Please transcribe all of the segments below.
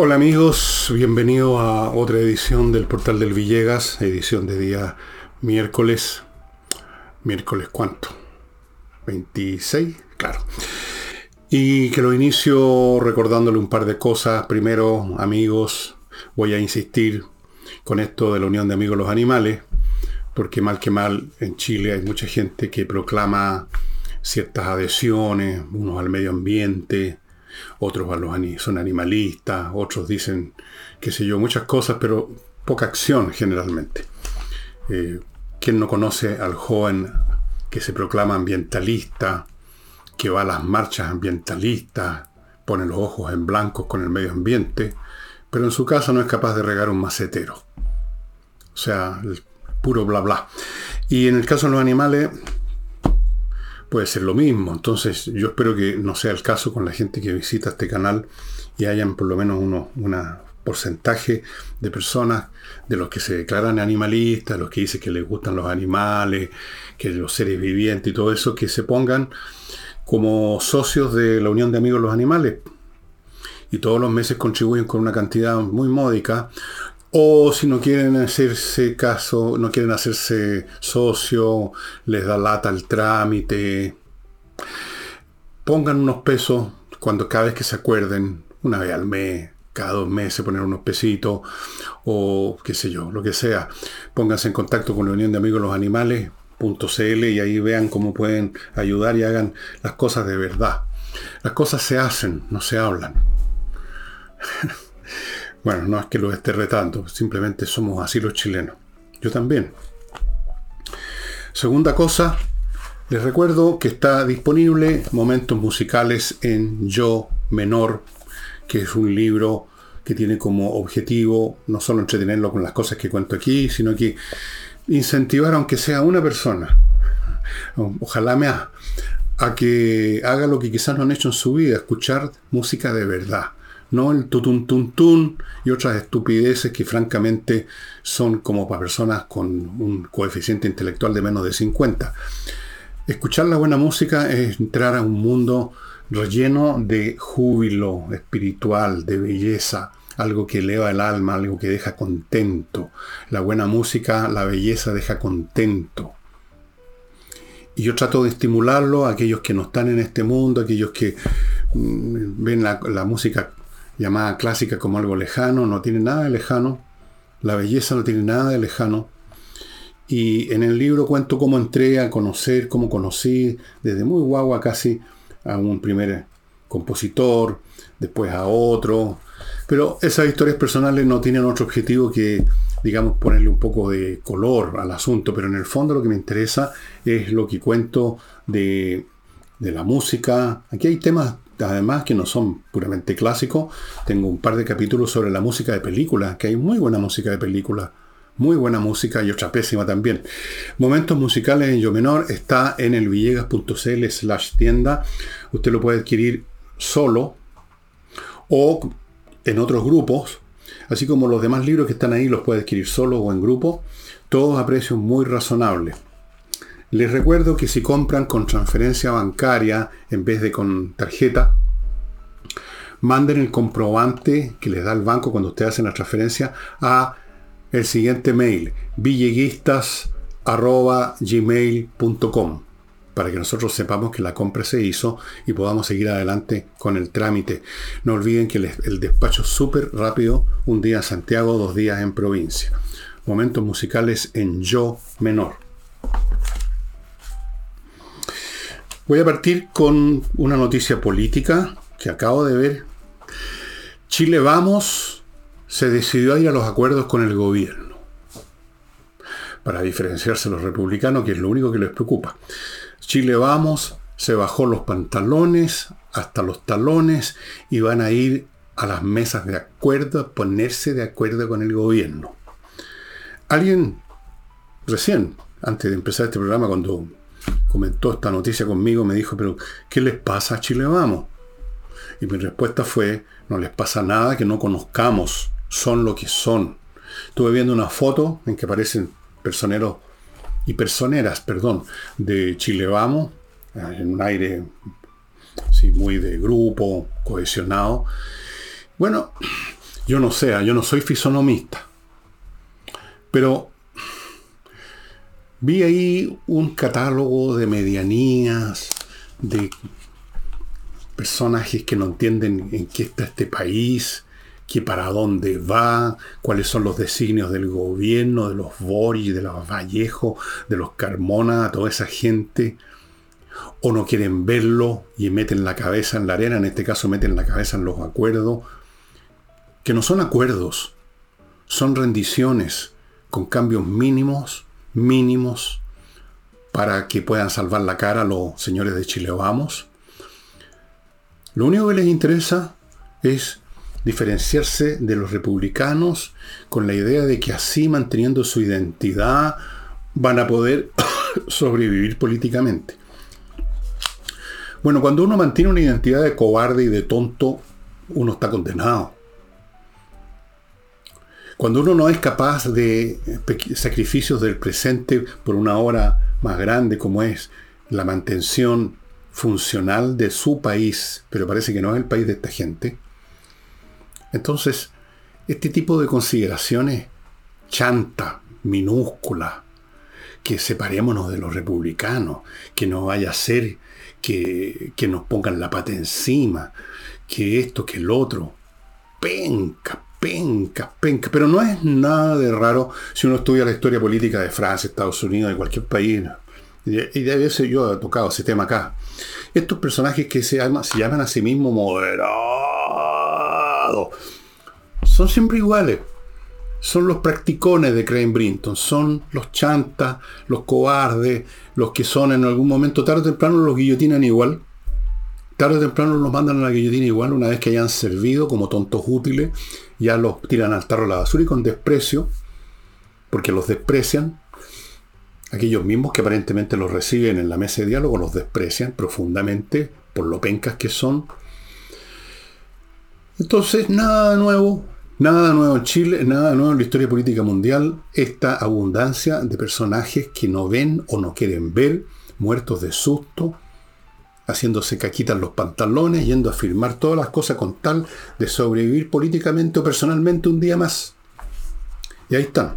Hola amigos, bienvenido a otra edición del Portal del Villegas, edición de día miércoles. ¿Miércoles cuánto? ¿26? Claro. Y que lo inicio recordándole un par de cosas. Primero, amigos, voy a insistir con esto de la Unión de Amigos de los Animales, porque mal que mal en Chile hay mucha gente que proclama ciertas adhesiones, unos al medio ambiente, otros son animalistas, otros dicen, qué sé yo, muchas cosas, pero poca acción generalmente. Eh, ¿Quién no conoce al joven que se proclama ambientalista, que va a las marchas ambientalistas, pone los ojos en blancos con el medio ambiente, pero en su casa no es capaz de regar un macetero? O sea, el puro bla bla. Y en el caso de los animales, puede ser lo mismo. Entonces yo espero que no sea el caso con la gente que visita este canal y hayan por lo menos uno, una porcentaje de personas de los que se declaran animalistas, los que dicen que les gustan los animales, que los seres vivientes y todo eso, que se pongan como socios de la Unión de Amigos de los Animales. Y todos los meses contribuyen con una cantidad muy módica. O si no quieren hacerse caso, no quieren hacerse socio, les da lata el trámite. Pongan unos pesos cuando cada vez que se acuerden, una vez al mes, cada dos meses poner unos pesitos, o qué sé yo, lo que sea. Pónganse en contacto con la Unión de Amigos de los Animales, .cl, y ahí vean cómo pueden ayudar y hagan las cosas de verdad. Las cosas se hacen, no se hablan. Bueno, no es que lo esté retando, simplemente somos así los chilenos. Yo también. Segunda cosa, les recuerdo que está disponible Momentos Musicales en Yo Menor, que es un libro que tiene como objetivo no solo entretenerlo con las cosas que cuento aquí, sino que incentivar aunque sea una persona, ojalá me a, a que haga lo que quizás no han hecho en su vida, escuchar música de verdad no el tutun tun tun y otras estupideces que francamente son como para personas con un coeficiente intelectual de menos de 50. Escuchar la buena música es entrar a un mundo relleno de júbilo espiritual, de belleza, algo que eleva el alma, algo que deja contento. La buena música, la belleza deja contento. Y yo trato de estimularlo a aquellos que no están en este mundo, aquellos que mm, ven la, la música llamada clásica como algo lejano, no tiene nada de lejano, la belleza no tiene nada de lejano. Y en el libro cuento cómo entré a conocer, cómo conocí desde muy guagua casi a un primer compositor, después a otro. Pero esas historias personales no tienen otro objetivo que, digamos, ponerle un poco de color al asunto. Pero en el fondo lo que me interesa es lo que cuento de, de la música. Aquí hay temas además que no son puramente clásicos. Tengo un par de capítulos sobre la música de películas, que hay muy buena música de películas. Muy buena música y otra pésima también. Momentos musicales en Yo Menor está en el villegas.cl slash tienda. Usted lo puede adquirir solo o en otros grupos. Así como los demás libros que están ahí los puede adquirir solo o en grupo. Todos a precios muy razonables. Les recuerdo que si compran con transferencia bancaria en vez de con tarjeta, manden el comprobante que les da el banco cuando ustedes hacen la transferencia a el siguiente mail, villeguistas.gmail.com para que nosotros sepamos que la compra se hizo y podamos seguir adelante con el trámite. No olviden que el, despacho es súper rápido, un día en Santiago, dos días en provincia. Momentos musicales en Yo menor. Voy a partir con una noticia política que acabo de ver. Chile Vamos se decidió a ir a los acuerdos con el gobierno para diferenciarse los republicanos, que es lo único que les preocupa. Chile Vamos se bajó los pantalones hasta los talones y van a ir a las mesas de acuerdo, a ponerse de acuerdo con el gobierno. Alguien recién, antes de empezar este programa, cuando comentó esta noticia conmigo, me dijo, pero ¿qué les pasa a Chile Vamos? Y mi respuesta fue, no les pasa nada que no conozcamos, son lo que son. Estuve viendo una foto en que aparecen personeros y personeras, perdón, de Chile Vamos, eh, en un aire sí, muy de grupo, cohesionado. Bueno, yo no sé, yo no soy fisonomista, pero vi ahí un catálogo de medianías, de personajes que no entienden en qué está este país, que para dónde va, cuáles son los designios del gobierno, de los Boris, de los Vallejo, de los Carmona, toda esa gente, o no quieren verlo y meten la cabeza en la arena, en este caso meten la cabeza en los acuerdos, que no son acuerdos, son rendiciones con cambios mínimos, mínimos, para que puedan salvar la cara los señores de Chile Vamos. Lo único que les interesa es diferenciarse de los republicanos con la idea de que así manteniendo su identidad van a poder sobrevivir políticamente. Bueno, cuando uno mantiene una identidad de cobarde y de tonto, uno está condenado. Cuando uno no es capaz de sacrificios del presente por una hora más grande como es la mantención funcional de su país, pero parece que no es el país de esta gente, entonces, este tipo de consideraciones chanta, minúscula, que separémonos de los republicanos, que no vaya a ser que, que nos pongan la pata encima, que esto, que el otro, penca, penca, penca. Pero no es nada de raro si uno estudia la historia política de Francia, Estados Unidos, de cualquier país. Y de veces yo he tocado ese tema acá. Estos personajes que se llaman, a sí mismos moderados, son siempre iguales. Son los practicones de Crane Brinton, son los chantas, los cobardes, los que son en algún momento, tarde o temprano los guillotinan igual, tarde o temprano los mandan a la guillotina igual, una vez que hayan servido como tontos útiles, ya los tiran al tarro de la basura y con desprecio, porque los desprecian. Aquellos mismos que aparentemente los reciben en la mesa de diálogo los desprecian profundamente por lo pencas que son. Entonces, nada nuevo, nada nuevo en Chile, nada nuevo en la historia política mundial, esta abundancia de personajes que no ven o no quieren ver, muertos de susto, haciéndose caquitas los pantalones, yendo a firmar todas las cosas con tal de sobrevivir políticamente o personalmente un día más. Y ahí están.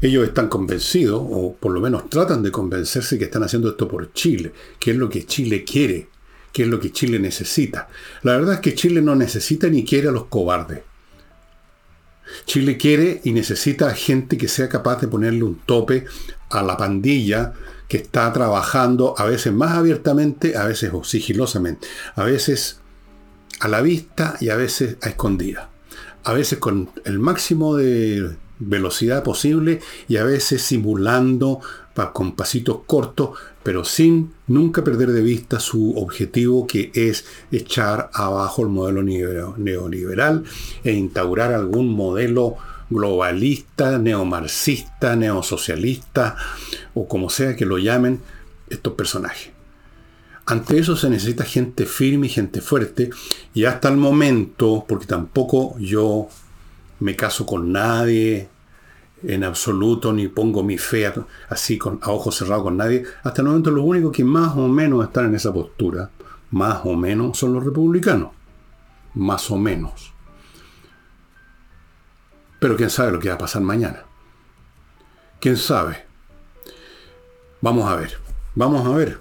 Ellos están convencidos, o por lo menos tratan de convencerse que están haciendo esto por Chile, que es lo que Chile quiere, que es lo que Chile necesita. La verdad es que Chile no necesita ni quiere a los cobardes. Chile quiere y necesita gente que sea capaz de ponerle un tope a la pandilla que está trabajando a veces más abiertamente, a veces sigilosamente, a veces a la vista y a veces a escondida. A veces con el máximo de velocidad posible y a veces simulando con pasitos cortos, pero sin nunca perder de vista su objetivo que es echar abajo el modelo neoliberal e instaurar algún modelo globalista, neomarxista, neosocialista o como sea que lo llamen estos personajes. Ante eso se necesita gente firme y gente fuerte y hasta el momento, porque tampoco yo me caso con nadie, en absoluto, ni pongo mi fe así con, a ojos cerrados con nadie. Hasta el momento los únicos que más o menos están en esa postura, más o menos, son los republicanos. Más o menos. Pero quién sabe lo que va a pasar mañana. ¿Quién sabe? Vamos a ver. Vamos a ver.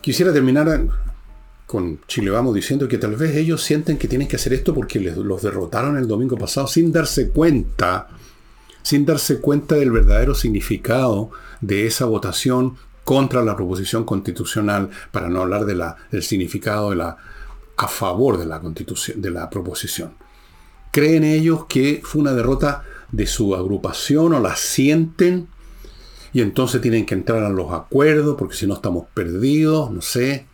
Quisiera terminar con Chile Vamos diciendo que tal vez ellos sienten que tienen que hacer esto porque los derrotaron el domingo pasado sin darse cuenta sin darse cuenta del verdadero significado de esa votación contra la proposición constitucional, para no hablar de del significado de la, a favor de la, constitución, de la proposición. Creen ellos que fue una derrota de su agrupación o la sienten y entonces tienen que entrar a los acuerdos porque si no estamos perdidos, no sé.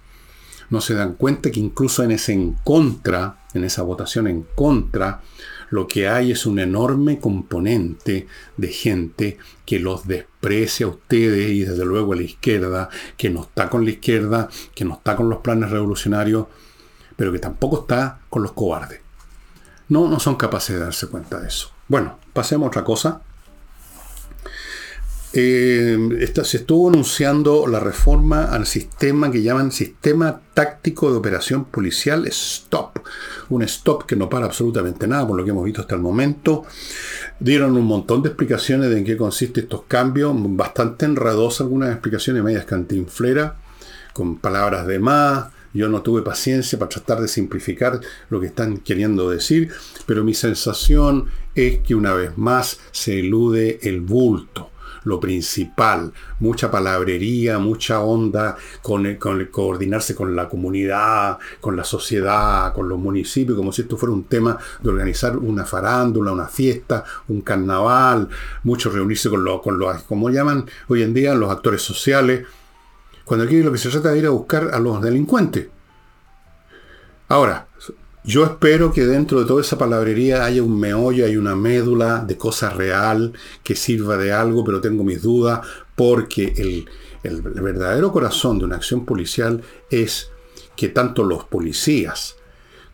No se dan cuenta que incluso en ese en contra, en esa votación en contra, lo que hay es un enorme componente de gente que los desprecia a ustedes y desde luego a la izquierda, que no está con la izquierda, que no está con los planes revolucionarios, pero que tampoco está con los cobardes. No, no son capaces de darse cuenta de eso. Bueno, pasemos a otra cosa. eh, se estuvo anunciando la reforma al sistema que llaman Sistema Táctico de Operación Policial STOP. Un STOP que no para absolutamente nada, por lo que hemos visto hasta el momento. Dieron un montón de explicaciones de en qué consisten estos cambios, bastante enredosas algunas explicaciones medias cantinflera, con palabras de más. Yo no tuve paciencia para tratar de simplificar lo que están queriendo decir, pero mi sensación es que una vez más se elude el bulto lo principal, mucha palabrería, mucha onda con, el, coordinarse con la comunidad, con la sociedad, con los municipios, como si esto fuera un tema de organizar una farándula, una fiesta, un carnaval, mucho reunirse con los, con los, como llaman hoy en día, los actores sociales, cuando aquí lo que se trata de ir a buscar a los delincuentes. Ahora, yo espero que dentro de toda esa palabrería haya un meollo, hay una médula de cosa real que sirva de algo, pero tengo mis dudas porque el, el verdadero corazón de una acción policial es que tanto los policías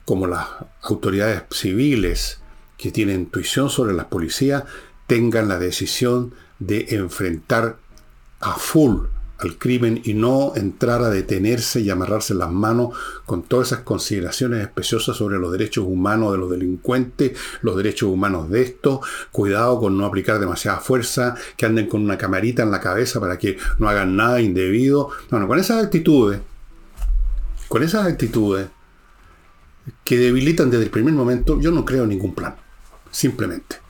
como las autoridades civiles que tienen intuición sobre las policías tengan la decisión de enfrentar a full al crimen y no entrar a detenerse y amarrarse las manos con todas esas consideraciones especiosas sobre los derechos humanos de los delincuentes, los derechos humanos de estos, cuidado con no aplicar demasiada fuerza, que anden con una camarita en la cabeza para que no hagan nada indebido. Bueno, con esas actitudes, con esas actitudes que debilitan desde el primer momento, yo no creo ningún plan, simplemente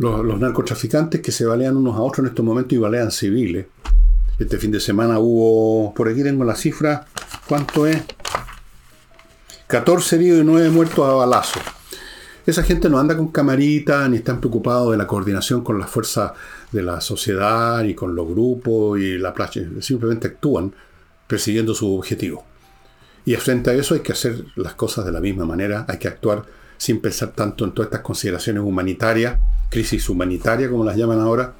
los, narcotraficantes que se balean unos a otros en estos momentos y balean civiles. Este fin de semana hubo, por aquí tengo la cifra, ¿cuánto es? 14 heridos y 9 muertos a balazo. Esa gente no anda con camaritas ni están preocupados de la coordinación con las fuerzas de la sociedad y con los grupos y la playa. Simplemente actúan persiguiendo su objetivo. Y frente a eso hay que hacer las cosas de la misma manera, hay que actuar sin pensar tanto en todas estas consideraciones humanitarias crisis humanitaria, como las llaman ahora,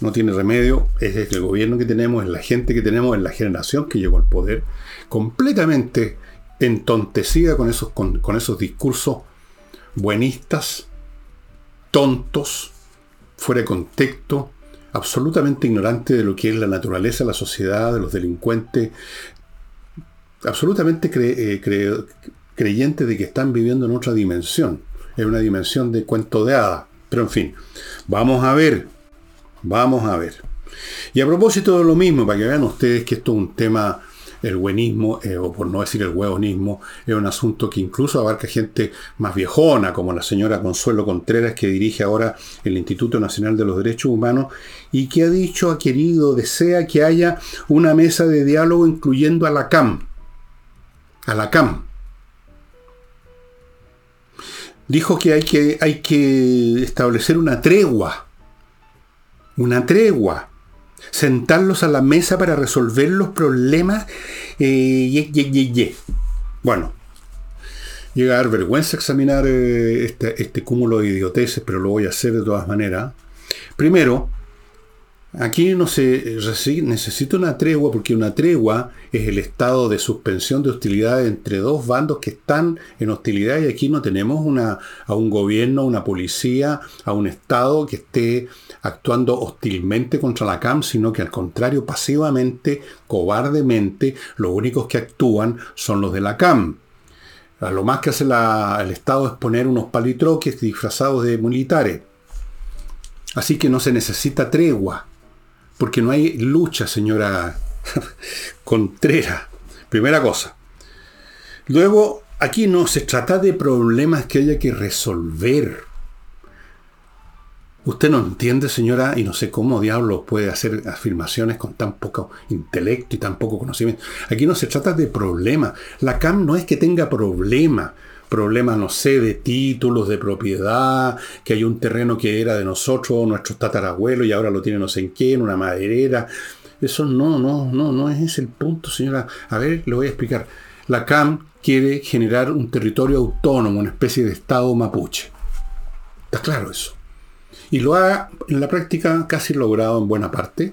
no tiene remedio, es el gobierno que tenemos, es la gente que tenemos, es la generación que llegó al poder, completamente entontecida con esos, con, esos discursos buenistas, tontos, fuera de contexto, absolutamente ignorante de lo que es la naturaleza, la sociedad, de los delincuentes, absolutamente cre, eh, creyentes de que están viviendo en otra dimensión es una dimensión de cuento de hada. Pero en fin, vamos a ver, vamos a ver. Y a propósito de lo mismo, para que vean ustedes que esto es un tema, el buenismo, eh, o por no decir el huevonismo, es un asunto que incluso abarca gente más viejona, como la señora Consuelo Contreras, que dirige ahora el Instituto Nacional de los Derechos Humanos, y que ha dicho, ha querido, desea que haya una mesa de diálogo incluyendo a la CAM. A la CAM dijo que hay que, hay que establecer una tregua. Una tregua. Sentarlos a la mesa para resolver los problemas. Eh, bueno, llega a dar vergüenza examinar este, este cúmulo de idioteces, pero lo voy a hacer de todas maneras. Primero, Aquí no se necesita una tregua porque una tregua es el estado de suspensión de hostilidad entre dos bandos que están en hostilidad y aquí no tenemos a un gobierno, a una policía, a un estado que esté actuando hostilmente contra la CAM, sino que al contrario, pasivamente, cobardemente, los únicos que actúan son los de la CAM. Lo más que hace el Estado es poner unos palitroques disfrazados de militares. Así que no se necesita tregua porque no hay lucha, señora Contreras. Primera cosa. Luego, aquí no se trata de problemas que haya que resolver. Usted no entiende, señora, y no sé cómo diablo puede hacer afirmaciones con tan poco intelecto y tan poco conocimiento. Aquí no se trata de problemas. La CAM no es que tenga problemas problemas, no sé, de títulos, de propiedad, que hay un terreno que era de nosotros, nuestros tatarabuelos, y ahora lo tiene no sé en qué, en una maderera. Eso no, no, no, no es ese el punto, señora. A ver, le voy a explicar. La CAM quiere generar un territorio autónomo, una especie de Estado mapuche. Está claro eso. Y lo ha, en la práctica, casi logrado en buena parte.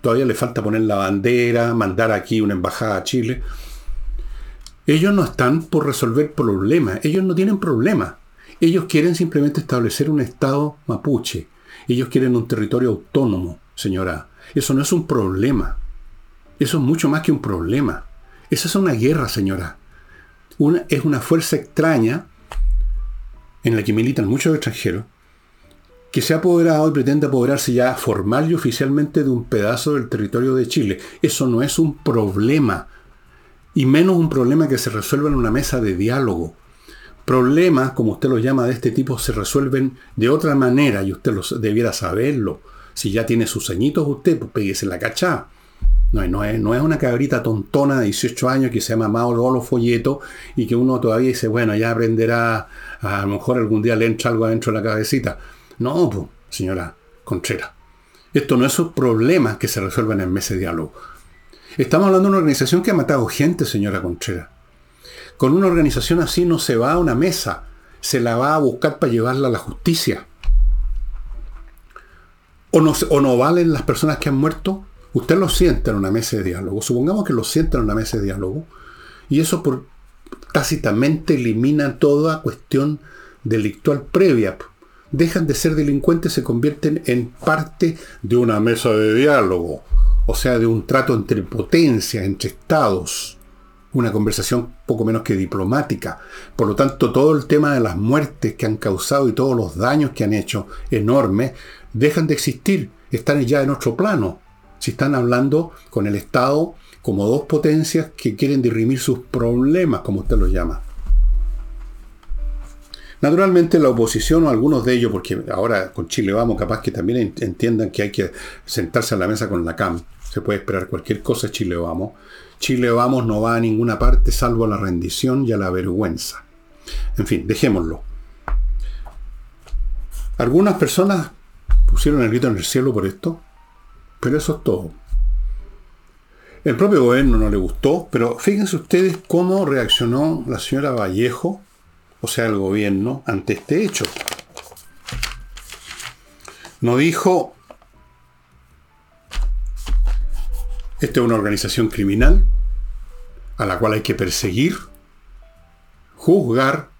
Todavía le falta poner la bandera, mandar aquí una embajada a Chile. Ellos no están por resolver problemas, ellos no tienen problemas. Ellos quieren simplemente establecer un Estado mapuche. Ellos quieren un territorio autónomo, señora. Eso no es un problema. Eso es mucho más que un problema. Esa es una guerra, señora. Es una fuerza extraña en la que militan muchos extranjeros, que se ha apoderado y pretende apoderarse ya formal y oficialmente de un pedazo del territorio de Chile. Eso no es un problema, y menos un problema que se resuelva en una mesa de diálogo. Problemas, como usted los llama, de este tipo se resuelven de otra manera y usted los, debiera saberlo. Si ya tiene sus añitos usted, pues péguese la cachá. No, no, es, no es una cabrita tontona de 18 años que se llama Mao Lolo Folleto y que uno todavía dice, bueno, ya aprenderá, a lo mejor algún día le entra algo adentro de la cabecita. No, pues, señora Contreras. Esto no es un problema que se resuelvan en meses de diálogo. Estamos hablando de una organización que ha matado gente, señora Contreras. Con una organización así no se va a una mesa, se la va a buscar para llevarla a la justicia. ¿O no, o no valen las personas que han muerto? Usted lo sienta en una mesa de diálogo. Supongamos que lo sienta en una mesa de diálogo. Y eso por, tácitamente elimina toda cuestión delictual previa. Dejan de ser delincuentes, se convierten en parte de una mesa de diálogo. O sea, de un trato entre potencias, entre estados una conversación poco menos que diplomática. Por lo tanto, todo el tema de las muertes que han causado y todos los daños que han hecho enormes, dejan de existir, están ya en otro plano. Si están hablando con el Estado como dos potencias que quieren dirimir sus problemas, como usted los llama. Naturalmente la oposición o algunos de ellos, porque ahora con Chile vamos, capaz que también entiendan que hay que sentarse a la mesa con la CAM. Se puede esperar cualquier cosa Chile vamos. Chile vamos no va a ninguna parte salvo a la rendición y a la vergüenza. En fin, dejémoslo. Algunas personas pusieron el grito en el cielo por esto, pero eso es todo. El propio gobierno no le gustó, pero fíjense ustedes cómo reaccionó la señora Vallejo, o sea, el gobierno, ante este hecho. No dijo, Esta es una organización criminal a la cual hay que perseguir, juzgar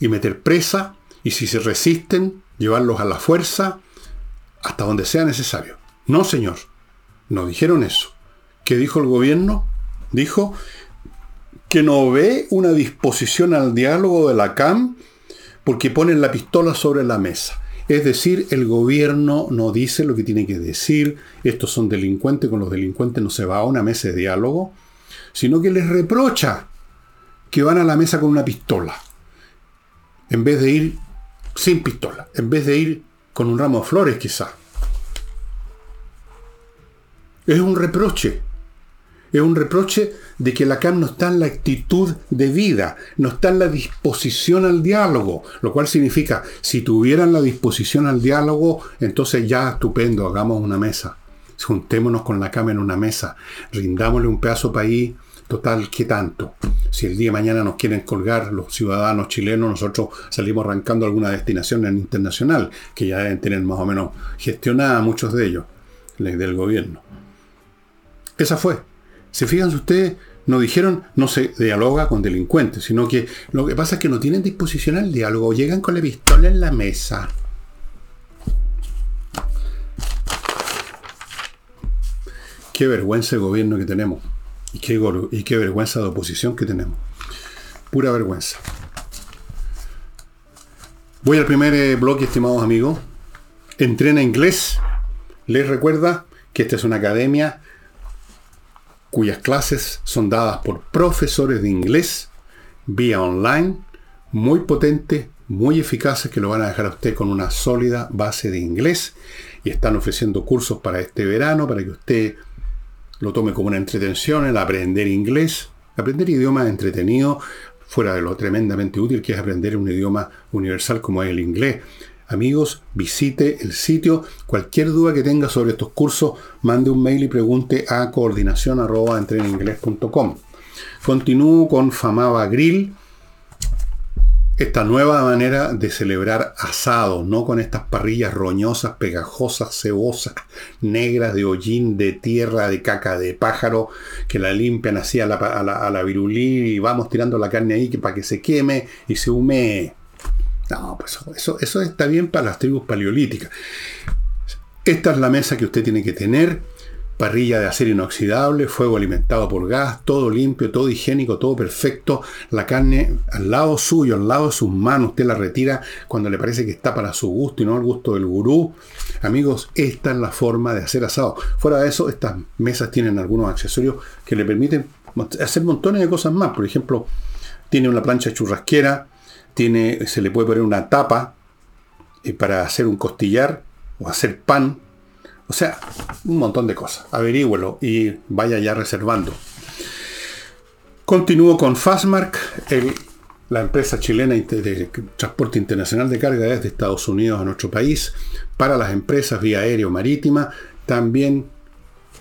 y meter presa y si se resisten, llevarlos a la fuerza hasta donde sea necesario. No, señor, no dijeron eso. ¿Qué dijo el gobierno? Dijo que no ve una disposición al diálogo de la CAM porque ponen la pistola sobre la mesa. Es decir, el gobierno no dice lo que tiene que decir, estos son delincuentes, con los delincuentes no se va a una mesa de diálogo, sino que les reprocha que van a la mesa con una pistola, en vez de ir sin pistola, en vez de ir con un ramo de flores quizá. Es un reproche. Es un reproche de que la CAM no está en la actitud de vida, no está en la disposición al diálogo, lo cual significa, si tuvieran la disposición al diálogo, entonces ya estupendo, hagamos una mesa, juntémonos con la CAM en una mesa, rindámosle un pedazo país, total, ¿qué tanto? Si el día de mañana nos quieren colgar los ciudadanos chilenos, nosotros salimos arrancando alguna destinación internacional, que ya deben tener más o menos gestionada muchos de ellos, del gobierno. Esa fue. Se fijan ustedes, no dijeron no se dialoga con delincuentes, sino que lo que pasa es que no tienen disposición al diálogo, llegan con la pistola en la mesa. Qué vergüenza de gobierno que tenemos. Y qué, y qué vergüenza de oposición que tenemos. Pura vergüenza. Voy al primer eh, bloque, estimados amigos. Entrena inglés. Les recuerda que esta es una academia cuyas clases son dadas por profesores de inglés vía online, muy potentes, muy eficaces, que lo van a dejar a usted con una sólida base de inglés. Y están ofreciendo cursos para este verano, para que usted lo tome como una entretención, el aprender inglés. Aprender idioma entretenido, fuera de lo tremendamente útil que es aprender un idioma universal como es el inglés. Amigos, visite el sitio. Cualquier duda que tenga sobre estos cursos, mande un mail y pregunte a coordinación.com. Continúo con Famaba Grill. Esta nueva manera de celebrar asado, no con estas parrillas roñosas, pegajosas, cebosas, negras de hollín, de tierra, de caca, de pájaro, que la limpian así a la, a la, virulí y vamos tirando la carne ahí para que se queme y se humee. No, pues eso, eso está bien para las tribus paleolíticas. Esta es la mesa que usted tiene que tener parrilla de acero inoxidable, fuego alimentado por gas, todo limpio, todo higiénico, todo perfecto, la carne al lado suyo, al lado de sus manos, usted la retira cuando le parece que está para su gusto y no al gusto del gurú. Amigos, esta es la forma de hacer asado. Fuera de eso, estas mesas tienen algunos accesorios que le permiten hacer montones de cosas más. Por ejemplo, tiene una plancha churrasquera, se le puede poner una tapa eh, para hacer un costillar o hacer pan o sea, un montón de cosas. Averígüelo y vaya ya reservando. Continúo con Fastmark, la empresa chilena de transporte internacional de carga desde Estados Unidos a nuestro país. Para las empresas vía aéreo marítima, también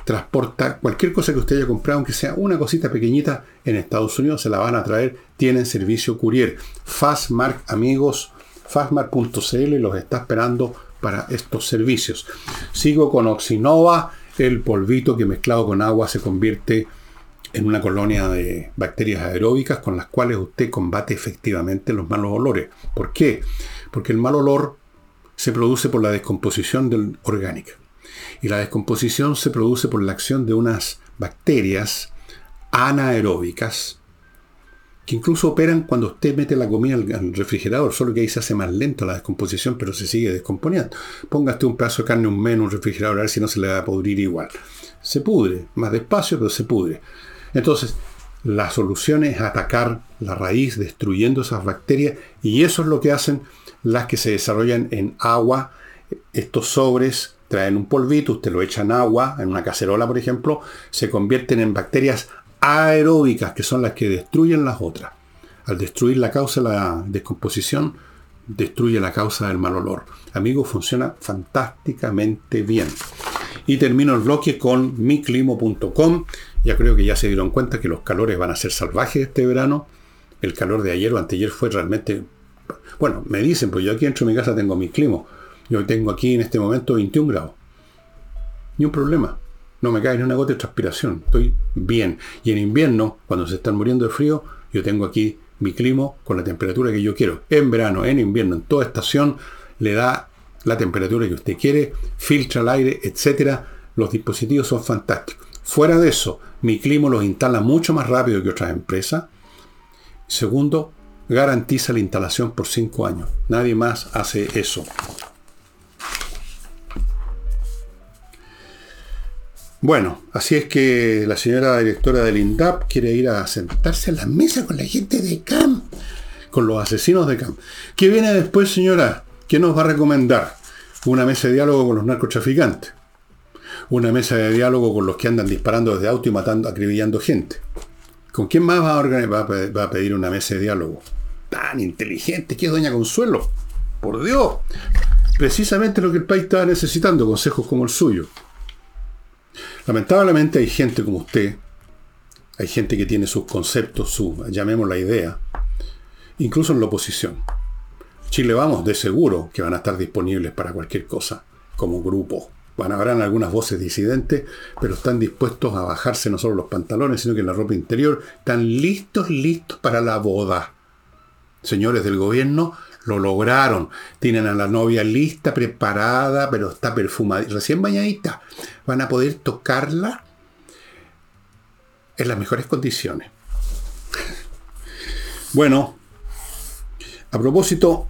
transporta cualquier cosa que usted haya comprado, aunque sea una cosita pequeñita en Estados Unidos, se la van a traer. Tienen servicio courier. Fastmark, amigos, fastmark.cl los está esperando para estos servicios. Sigo con Oxinova, el polvito que mezclado con agua se convierte en una colonia de bacterias aeróbicas con las cuales usted combate efectivamente los malos olores. ¿Por qué? Porque el mal olor se produce por la descomposición del orgánica. Y la descomposición se produce por la acción de unas bacterias anaeróbicas que incluso operan cuando usted mete la comida al, refrigerador, solo que ahí se hace más lento la descomposición, pero se sigue descomponiendo. Póngase un pedazo de carne un mes en un refrigerador a ver si no se le va a pudrir igual. Se pudre, más despacio, pero se pudre. Entonces, la solución es atacar la raíz, destruyendo esas bacterias, y eso es lo que hacen las que se desarrollan en agua. Estos sobres traen un polvito, usted lo echa en agua, en una cacerola, por ejemplo, se convierten en bacterias aeróbicas, que son las que destruyen las otras. Al destruir la causa de la descomposición, destruye la causa del mal olor. Amigo, funciona fantásticamente bien. Y termino el bloque con miclimo.com. Ya creo que ya se dieron cuenta que los calores van a ser salvajes este verano. El calor de ayer o anteayer fue realmente... Bueno, me dicen, pues yo aquí dentro de mi casa tengo mi clima. Yo tengo aquí en este momento 21 grados. Ni un problema. No me cae ni una gota de transpiración. Estoy bien. Y en invierno, cuando se están muriendo de frío, yo tengo aquí mi clima con la temperatura que yo quiero. En verano, en invierno, en toda estación, le da la temperatura que usted quiere, filtra el aire, etc. Los dispositivos son fantásticos. Fuera de eso, mi clima los instala mucho más rápido que otras empresas. Segundo, garantiza la instalación por 5 años. Nadie más hace eso. Bueno, así es que la señora directora del INDAP quiere ir a sentarse a la mesa con la gente de CAM, con los asesinos de CAM. ¿Qué viene después, señora? ¿Qué nos va a recomendar? Una mesa de diálogo con los narcotraficantes. Una mesa de diálogo con los que andan disparando desde auto y matando, acribillando gente. ¿Con quién más va a, va a pedir una mesa de diálogo? Tan inteligente que es Doña Consuelo. Por Dios. Precisamente lo que el país estaba necesitando, consejos como el suyo. Lamentablemente hay gente como usted, hay gente que tiene sus conceptos, su, llamemos la idea, incluso en la oposición. Chile Vamos, de seguro que van a estar disponibles para cualquier cosa, como grupo. Van haber algunas voces disidentes, pero están dispuestos a bajarse no solo los pantalones, sino que la ropa interior. Están listos, listos para la boda. Señores del gobierno, lo lograron. Tienen a la novia lista, preparada, pero está perfumada, recién bañadita. Van a poder tocarla en las mejores condiciones. Bueno, a propósito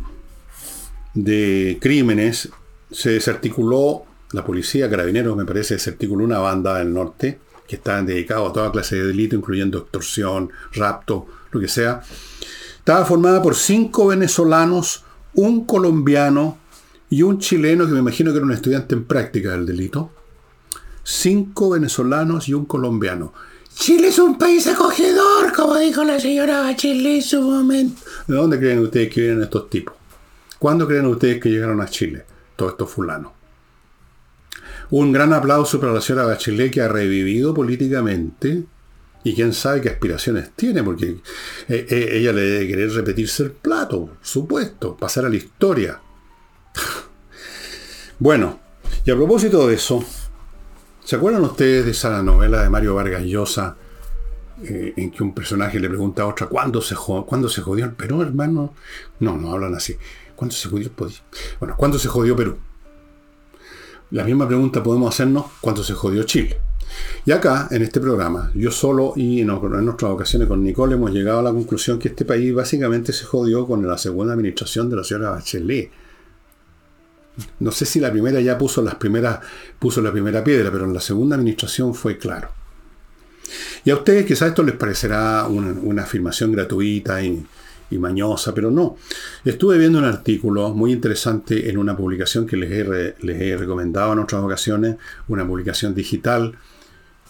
de crímenes, se desarticuló, la policía, carabineros, me parece, desarticuló una banda del norte que está dedicado a toda clase de delito, incluyendo extorsión, rapto, lo que sea estaba formada por cinco venezolanos, un colombiano y un chileno que me imagino que era un estudiante en práctica del delito. Cinco venezolanos y un colombiano. Chile es un país acogedor, como dijo la señora Bachelet en su momento. ¿De dónde creen ustedes que vienen estos tipos? ¿Cuándo creen ustedes que llegaron a Chile? Todos estos fulanos. Un gran aplauso para la señora Bachelet que ha revivido políticamente y quién sabe qué aspiraciones tiene, porque eh, eh, ella le debe querer repetirse el plato, supuesto, pasar a la historia. bueno, y a propósito de eso, ¿se acuerdan ustedes de esa novela de Mario Vargas Llosa? Eh, en que un personaje le pregunta a otra, ¿cuándo se, ¿cuándo se jodió el Perú, hermano? No, no hablan así. ¿Cuándo se jodió? Bueno, ¿cuándo se jodió Perú? La misma pregunta podemos hacernos cuándo se jodió Chile. Y acá, en este programa, yo solo y en, otras ocasiones con Nicole hemos llegado a la conclusión que este país básicamente se jodió con la segunda administración de la señora Bachelet. No sé si la primera ya puso las primeras, puso la primera piedra, pero en la segunda administración fue claro. Y a ustedes quizás esto les parecerá una, afirmación gratuita y, mañosa, pero no. Estuve viendo un artículo muy interesante en una publicación que les he, les he recomendado en otras ocasiones, una publicación digital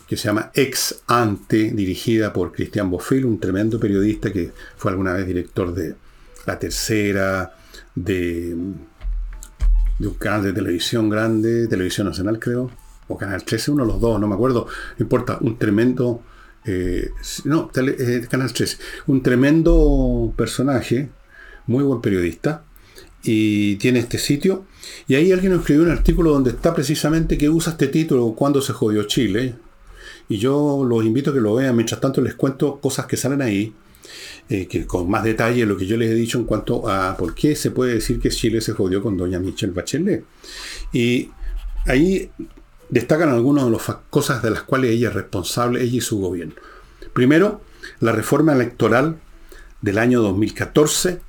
que se llama Ex Ante, dirigida por Cristian Bofil, un tremendo periodista que fue alguna vez director de La Tercera, de, de un canal de televisión grande, Televisión Nacional creo, o Canal 13, uno de los dos, no me acuerdo, no importa, un tremendo, eh, no, eh, Canal 13, un tremendo personaje, muy buen periodista, y tiene este sitio, y ahí alguien escribió un artículo donde está precisamente que usa este título, cuando se jodió Chile, y yo los invito a que lo vean, mientras tanto les cuento cosas que salen ahí, eh, que con más detalle lo que yo les he dicho en cuanto a por qué se puede decir que Chile se jodió con doña Michelle Bachelet. Y ahí destacan algunas de las cosas de las cuales ella es responsable, ella y su gobierno. Primero, la reforma electoral del año 2014,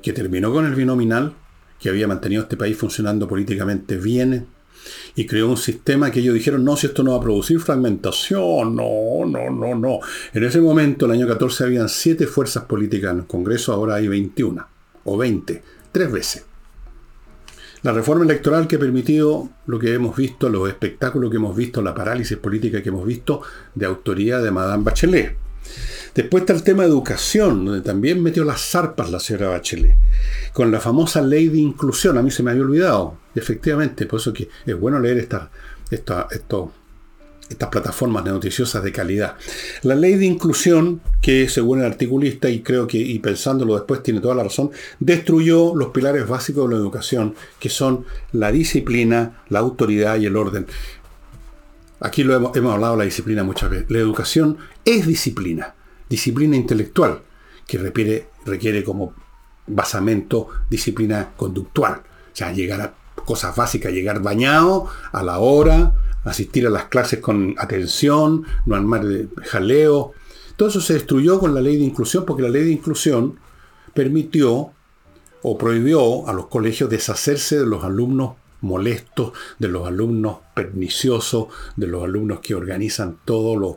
que terminó con el binominal, que había mantenido este país funcionando políticamente bien, y creó un sistema que ellos dijeron, no, si esto no va a producir fragmentación, no, no, no, no. En ese momento, el año 14, habían siete fuerzas políticas en el Congreso, ahora hay 21, o 20, tres veces. La reforma electoral que ha permitido lo que hemos visto, los espectáculos que hemos visto, la parálisis política que hemos visto de autoría de Madame Bachelet. Después está el tema de educación, donde también metió las zarpas la señora Bachelet, con la famosa ley de inclusión, a mí se me había olvidado, efectivamente, por eso que es bueno leer esta, esta, estas plataformas noticiosas de calidad. La ley de inclusión, que según el articulista, y creo que, y pensándolo después tiene toda la razón, destruyó los pilares básicos de la educación, que son la disciplina, la autoridad y el orden. Aquí lo hemos, hemos hablado de la disciplina muchas veces. La educación es disciplina disciplina intelectual, que requiere, requiere como basamento disciplina conductual. O sea, llegar a cosas básicas, llegar bañado a la hora, asistir a las clases con atención, no armar jaleo. Todo eso se destruyó con la ley de inclusión, porque la ley de inclusión permitió o prohibió a los colegios deshacerse de los alumnos molestos, de los alumnos perniciosos, de los alumnos que organizan todos los,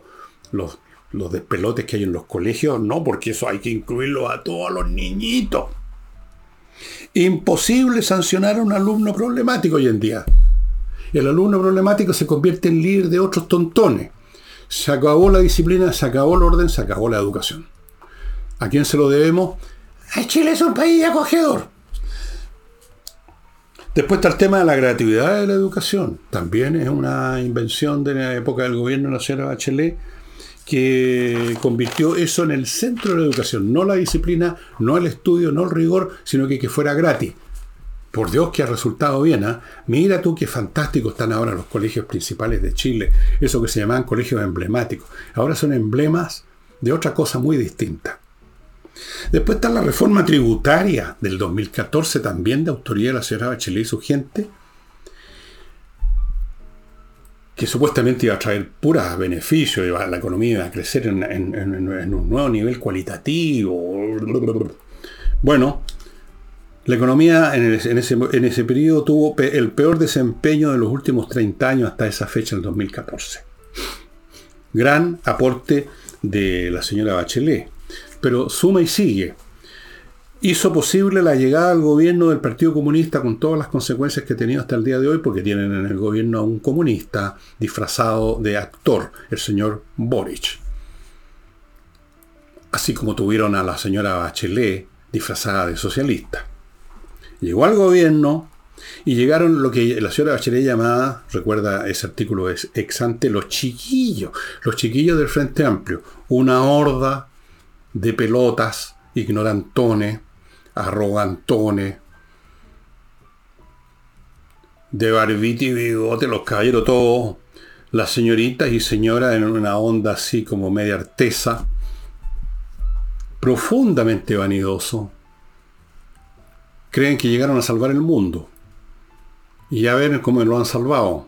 los los despelotes que hay en los colegios, no, porque eso hay que incluirlo a todos los niñitos. Imposible sancionar a un alumno problemático hoy en día. El alumno problemático se convierte en líder de otros tontones. Se acabó la disciplina, se acabó el orden, se acabó la educación. ¿A quién se lo debemos? A Chile es un país acogedor. Después está el tema de la gratuidad de la educación. También es una invención de la época del gobierno señora Bachelet que convirtió eso en el centro de la educación, no la disciplina, no el estudio, no el rigor, sino que que fuera gratis. Por Dios que ha resultado bien, ¿ah? Mira tú qué fantástico están ahora los colegios principales de Chile, eso que se llamaban colegios emblemáticos. Ahora son emblemas de otra cosa muy distinta. Después está la reforma tributaria del 2014, también de autoría de la señora Bachelet y su gente, que supuestamente iba a traer puras beneficios, iba la economía a crecer en, un nuevo nivel cualitativo. Bueno, la economía en ese, en ese periodo tuvo el peor desempeño de los últimos 30 años hasta esa fecha, el 2014. Gran aporte de la señora Bachelet, pero suma y sigue hizo posible la llegada al gobierno del Partido Comunista con todas las consecuencias que ha tenido hasta el día de hoy, porque tienen en el gobierno a un comunista disfrazado de actor, el señor Boric. Así como tuvieron a la señora Bachelet disfrazada de socialista. Llegó al gobierno y llegaron lo que la señora Bachelet llamaba, recuerda ese artículo es ex ante, los chiquillos, los chiquillos del Frente Amplio, una horda de pelotas ignorantones, arrogantones, de barbita y bigote, los caballeros todos, las señoritas y señoras en una onda así como media artesa, profundamente vanidoso, creen que llegaron a salvar el mundo. Y ya ven cómo lo han salvado.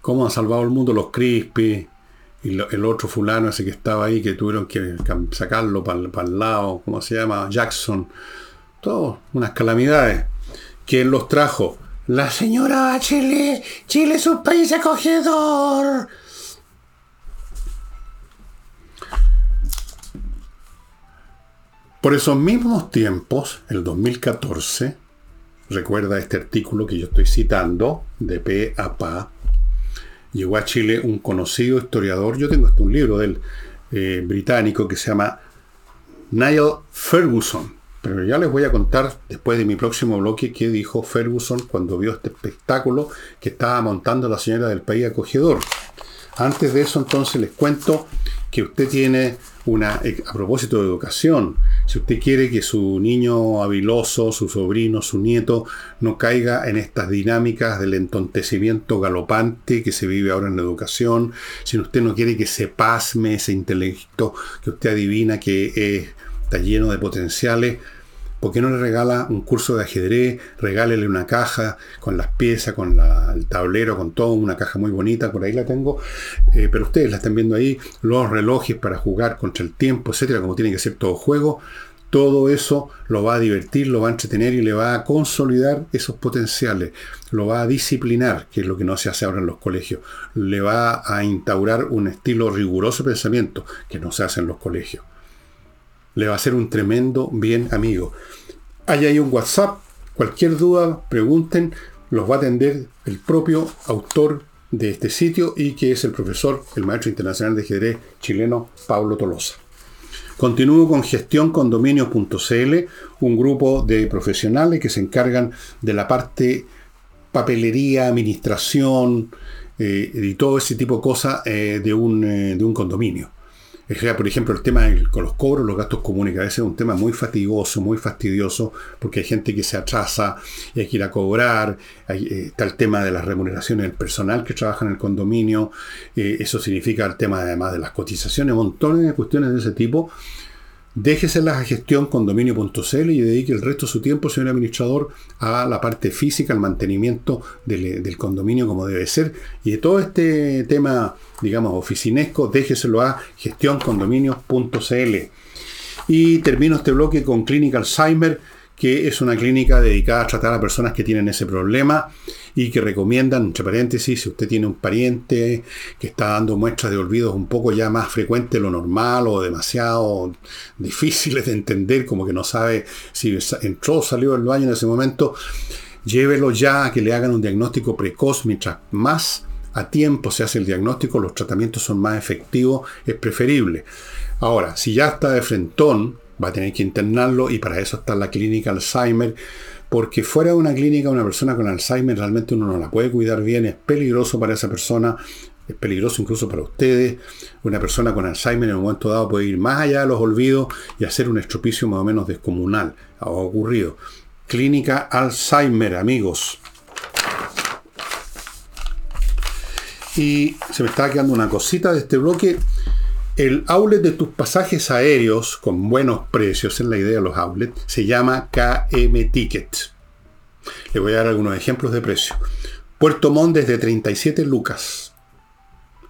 Cómo han salvado el mundo los Crispy y el otro fulano ese que estaba ahí, que tuvieron que sacarlo para el lado, ¿cómo se llama? Jackson. Todo, unas calamidades. ¿Quién los trajo? La señora Chile. Chile es un país acogedor. Por esos mismos tiempos, el 2014, recuerda este artículo que yo estoy citando, de P a PA, llegó a Chile un conocido historiador, yo tengo hasta un libro del eh, británico que se llama Niall Ferguson, pero ya les voy a contar después de mi próximo bloque qué dijo Ferguson cuando vio este espectáculo que estaba montando la señora del país acogedor. Antes de eso entonces les cuento que usted tiene una, eh, a propósito de educación, si usted quiere que su niño habiloso, su sobrino, su nieto, no caiga en estas dinámicas del entontecimiento galopante que se vive ahora en la educación, si usted no quiere que se pasme ese intelecto que usted adivina que está lleno de potenciales, ¿Por qué no le regala un curso de ajedrez? Regálele una caja con las piezas, con el tablero, con todo, una caja muy bonita, por ahí la tengo. Eh, pero ustedes la están viendo ahí, los relojes para jugar contra el tiempo, etcétera, como tiene que ser todo juego. Todo eso lo va a divertir, lo va a entretener y le va a consolidar esos potenciales. Lo va a disciplinar, que es lo que no se hace ahora en los colegios. Le va a instaurar un estilo riguroso de pensamiento, que no se hace en los colegios le va a hacer un tremendo bien amigo. Hay ahí un WhatsApp, cualquier duda, pregunten, los va a atender el propio autor de este sitio y que es el profesor, el maestro internacional de ajedrez chileno Pablo Tolosa. Continúo con gestioncondominios.cl, un grupo de profesionales que se encargan de la parte papelería, administración eh, y todo ese tipo de cosas eh, de, un, eh, de un condominio por ejemplo, el tema con los cobros, los gastos comunes, que a veces es un tema muy fatigoso, muy fastidioso, porque hay gente que se atrasa y hay que ir a cobrar. Eh, está el tema de las remuneraciones del personal que trabaja en el condominio. Eh, eso significa el tema además de las cotizaciones, montones de cuestiones de ese tipo Déjeselas a gestión condominio.cl y dedique el resto de su tiempo, señor administrador, a la parte física, al mantenimiento del, condominio como debe ser. Y de todo este tema, digamos, oficinesco, déjeselo a gestioncondominio.cl. Y termino este bloque con Clínica Alzheimer que es una clínica dedicada a tratar a personas que tienen ese problema y que recomiendan, entre paréntesis, si usted tiene un pariente que está dando muestras de olvidos un poco ya más frecuente de lo normal o demasiado difíciles de entender, como que no sabe si entró o salió del baño en ese momento, llévelo ya a que le hagan un diagnóstico precoz mientras más a tiempo se hace el diagnóstico, los tratamientos son más efectivos, es preferible. Ahora, si ya está de frentón, va a tener que internarlo y para eso está la clínica Alzheimer, porque fuera de una clínica una persona con Alzheimer realmente uno no la puede cuidar bien, es peligroso para esa persona, es peligroso incluso para ustedes. Una persona con Alzheimer en un momento dado puede ir más allá de los olvidos y hacer un estropicio más o menos descomunal. Ha ocurrido. Clínica Alzheimer, amigos. Y se me está quedando una cosita de este bloque. El outlet de tus pasajes aéreos con buenos precios, es la idea de los outlets, se llama KM Ticket. Le voy a dar algunos ejemplos de precio. Puerto Montt desde 37 lucas.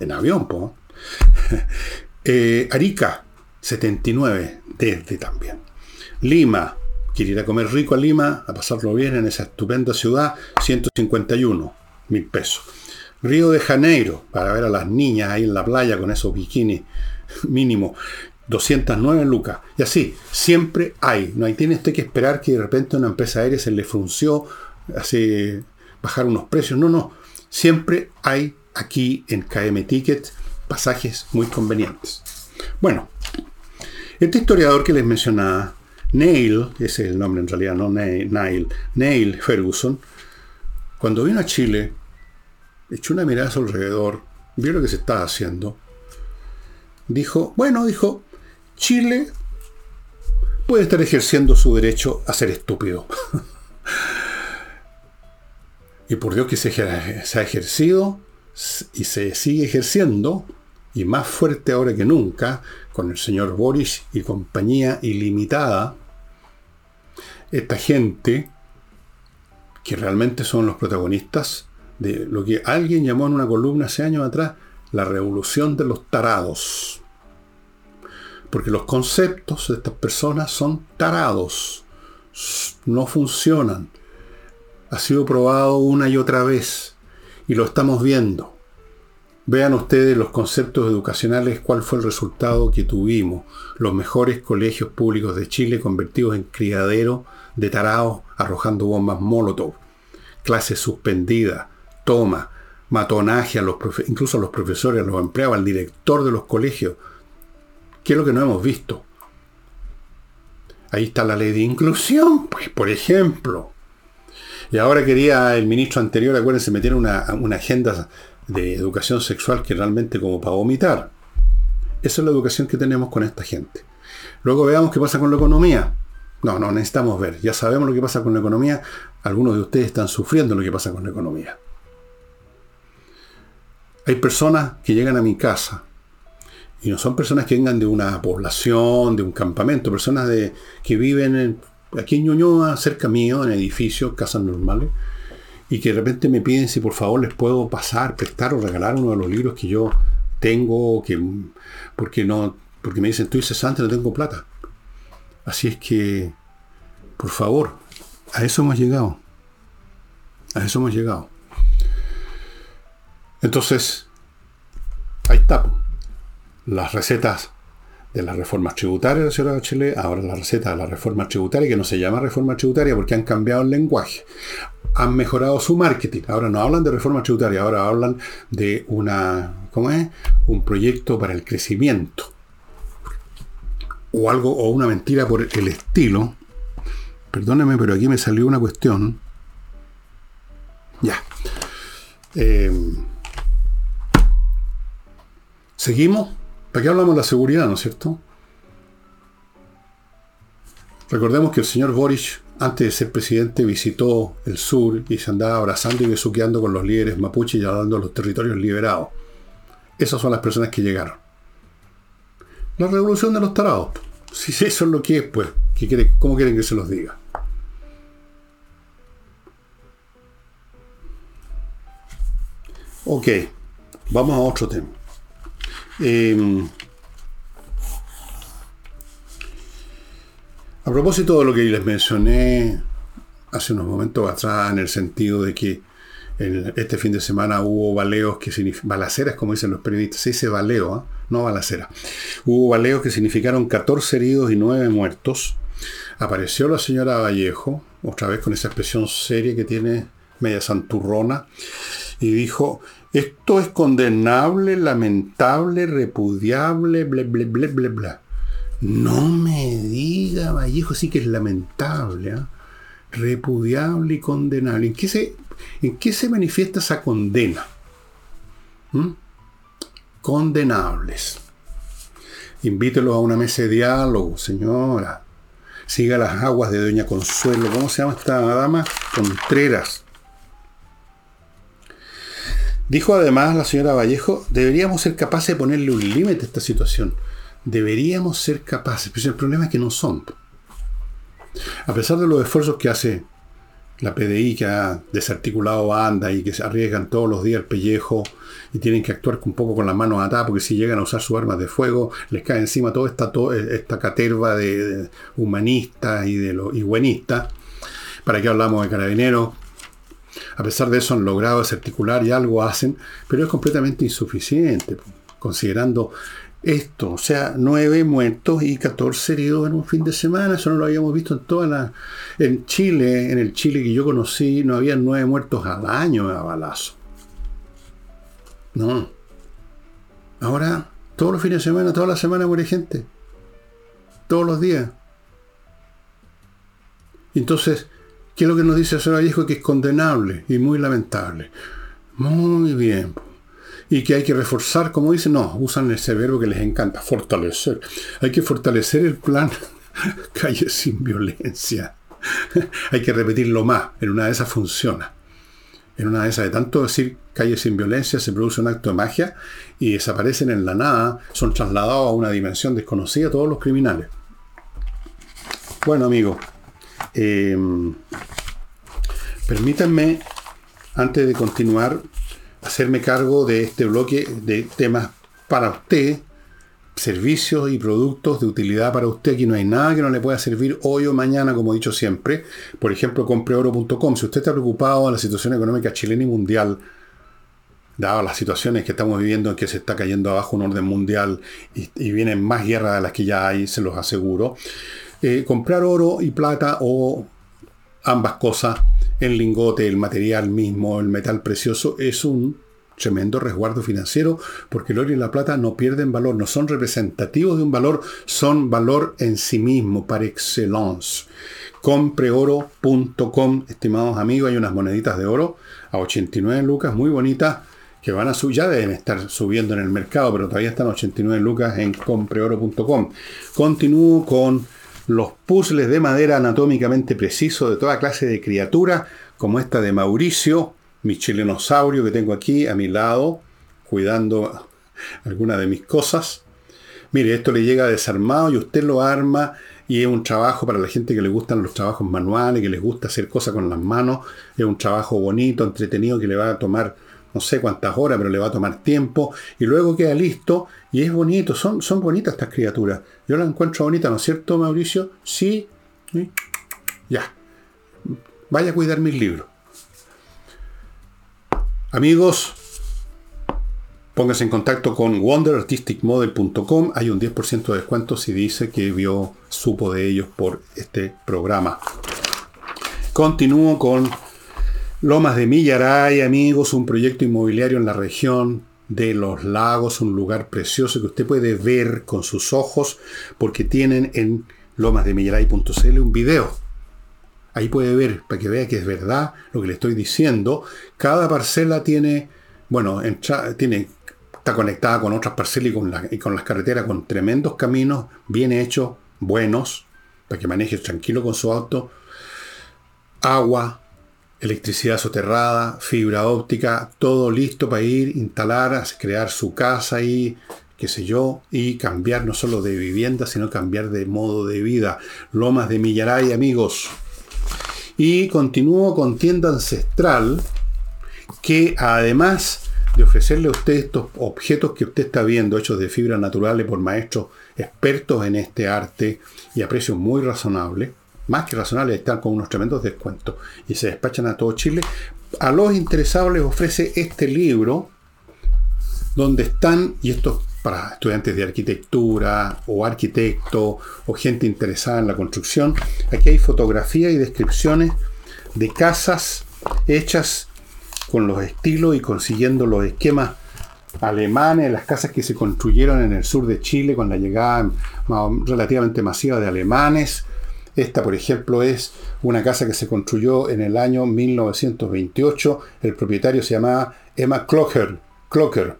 En avión, po. Eh, Arica, 79, desde también. Lima, quiere ir a comer rico a Lima, a pasarlo bien en esa estupenda ciudad, 151 mil pesos. Río de Janeiro, para ver a las niñas ahí en la playa con esos bikinis mínimo 209 lucas. Y así, siempre hay. No hay, tiene usted que esperar que de repente una empresa aérea se le frunció, hace bajar unos precios. No, no. Siempre hay aquí en KM Ticket pasajes muy convenientes. Bueno, este historiador que les mencionaba, Neil, ese es el nombre en realidad, no Neil, Neil Ferguson, cuando vino a Chile, echó una mirada a su alrededor, vio lo que se estaba haciendo dijo, bueno, dijo, Chile puede estar ejerciendo su derecho a ser estúpido. y por Dios que se, ha ejercido y se sigue ejerciendo, y más fuerte ahora que nunca, con el señor Boris y compañía ilimitada, esta gente, que realmente son los protagonistas de lo que alguien llamó en una columna hace años atrás, la revolución de los tarados. Porque los conceptos de estas personas son tarados, no funcionan. Ha sido probado una y otra vez y lo estamos viendo. Vean ustedes los conceptos educacionales, cuál fue el resultado que tuvimos. Los mejores colegios públicos de Chile convertidos en criadero de tarados arrojando bombas Molotov. Clases suspendidas, toma, matonaje a los incluso a los profesores, a los empleados, al director de los colegios. ¿Qué es lo que no hemos visto? Ahí está la ley de inclusión, pues, por ejemplo. Y ahora quería el ministro anterior, acuérdense, meter una, una agenda de educación sexual que realmente como para vomitar. Esa es la educación que tenemos con esta gente. Luego veamos qué pasa con la economía. No, no necesitamos ver. Ya sabemos lo que pasa con la economía. Algunos de ustedes están sufriendo lo que pasa con la economía. Hay personas que llegan a mi casa y no son personas que vengan de una población, de un campamento, personas de, que viven aquí en Ñuñoa, cerca mío, en edificios, casas normales, y que de repente me piden si por favor les puedo pasar, prestar o regalar uno de los libros que yo tengo, que, porque, no, porque me dicen, estoy cesante, no tengo plata. Así es que, por favor, a eso hemos llegado. A eso hemos llegado. Entonces, ahí está. Las recetas de las reformas tributarias de la de Chile, ahora la receta de la reforma tributaria, que no se llama reforma tributaria porque han cambiado el lenguaje han mejorado su marketing. Ahora no hablan de reforma tributaria, ahora hablan de una, ¿cómo es? Un proyecto para el crecimiento. O algo, o una mentira por el estilo. Perdóneme, pero aquí me salió una cuestión. Ya. Eh, Seguimos. ¿Para qué hablamos de la seguridad, no es cierto? Recordemos que el señor Boris antes de ser presidente, visitó el sur y se andaba abrazando y besuqueando con los líderes mapuches y hablando de los territorios liberados. Esas son las personas que llegaron. La revolución de los tarados. Si eso es lo que es, pues, ¿cómo quieren que se los diga? Ok, vamos a otro tema. Eh, A propósito de lo que les mencioné hace unos momentos atrás, en el sentido de que este fin de semana hubo baleos que balaceras, como dicen los periodistas, se dice baleo, ¿ah? no balacera. Hubo baleos que significaron 14 heridos y 9 muertos. Apareció la señora Vallejo, otra vez con esa expresión seria que tiene media santurrona, y dijo, esto es condenable, lamentable, repudiable, bla, bla, bla, bla, bla. No me diga, Vallejo, sí que es lamentable, ¿ah? repudiable y condenable. ¿En qué, se, ¿En qué se manifiesta esa condena? ¿Mm? Condenables. Invítelos a una mesa de diálogo, señora. Siga las aguas de Doña Consuelo. ¿Cómo se llama esta dama? Contreras. Dijo además la señora Vallejo, deberíamos ser capaces de ponerle un límite a esta situación deberíamos ser capaces, pero el problema es que no son. A pesar de los esfuerzos que hace la PDI, que ha desarticulado banda y que se arriesgan todos los días el pellejo y tienen que actuar un poco con las manos atadas, porque si llegan a usar sus armas de fuego, les cae encima toda esta, esta caterva de, humanistas y, de lo, y buenistas. ¿Para qué hablamos de carabineros? A pesar de eso han logrado desarticular y algo hacen, pero es completamente insuficiente, considerando esto, o sea, nueve muertos y 14 heridos en un fin de semana, eso no lo habíamos visto en toda la... En Chile, en el Chile que yo conocí, no había nueve muertos al año a balazo. No. Ahora, todos los fines de semana, toda la semana muere gente. Todos los días. Entonces, ¿qué es lo que nos dice señor Vallejo? Que es condenable y muy lamentable. Muy bien y que hay que reforzar, como dicen, no, usan ese verbo que les encanta, fortalecer. Hay que fortalecer el plan calle sin violencia. hay que repetirlo más, en una de esas funciona. En una de esas, de tanto decir calle sin violencia, se produce un acto de magia y desaparecen en la nada, son trasladados a una dimensión desconocida todos los criminales. Bueno, amigos, Eh, permítanme, antes de continuar, hacerme cargo de este bloque de temas para usted, servicios y productos de utilidad para usted. Aquí no hay nada que no le pueda servir hoy o mañana, como he dicho siempre. Por ejemplo, compreoro.com. Si usted está preocupado de la situación económica chilena y mundial, dadas las situaciones que estamos viviendo en que se está cayendo abajo un orden mundial y, vienen más guerras de las que ya hay, se los aseguro. Eh, comprar oro y plata o ambas cosas, el lingote, el material mismo, el metal precioso, es un tremendo resguardo financiero porque el oro y la plata no pierden valor, no son representativos de un valor, son valor en sí mismo, par excellence. Compreoro.com, estimados amigos, hay unas moneditas de oro a 89 lucas, muy bonitas, que van a subir, ya deben estar subiendo en el mercado, pero todavía están 89 lucas en compreoro.com. Continúo con los puzzles de madera anatómicamente precisos de toda clase de criatura, como esta de Mauricio, mi chilenosaurio que tengo aquí a mi lado, cuidando algunas de mis cosas. Mire, esto le llega desarmado y usted lo arma y es un trabajo para la gente que le gustan los trabajos manuales, que les gusta hacer cosas con las manos. Es un trabajo bonito, entretenido, que le va a tomar no sé cuántas horas, pero le va a tomar tiempo, y luego queda listo, y es bonito, son, son bonitas estas criaturas. Yo las encuentro bonitas, ¿no es cierto, Mauricio? Sí. Ya. Vaya a cuidar mis libros. Amigos, póngase en contacto con wonderartisticmodel.com. Hay un 10% de descuento si dice que vio, supo de ellos por este programa. Continúo con Lomas de Millaray, amigos, un proyecto inmobiliario en la región de los lagos, un lugar precioso que usted puede ver con sus ojos porque tienen en lomasdemillaray.cl un video. Ahí puede ver, para que vea que es verdad lo que le estoy diciendo. Cada parcela tiene, bueno, tiene, está conectada con otras parcelas y con, y con las carreteras, con tremendos caminos bien hechos, buenos, para que maneje tranquilo con su auto. Agua, electricidad soterrada, fibra óptica, todo listo para ir, instalar, crear su casa y qué sé yo, y cambiar no solo de vivienda, sino cambiar de modo de vida. Lomas de Millaray, amigos. Y continúo con tienda ancestral, que además de ofrecerle a usted estos objetos que usted está viendo, hechos de fibra naturales por maestros expertos en este arte y a precios muy razonables, más que razonables, están con unos tremendos descuentos y se despachan a todo Chile. A los interesados les ofrece este libro donde están, y esto para estudiantes de arquitectura o arquitectos o gente interesada en la construcción, aquí hay fotografías y descripciones de casas hechas con los estilos y consiguiendo los esquemas alemanes, las casas que se construyeron en el sur de Chile con la llegada relativamente masiva de alemanes, esta, por ejemplo, es una casa que se construyó en el año 1928. El propietario se llamaba Emma Clocker. Clocker.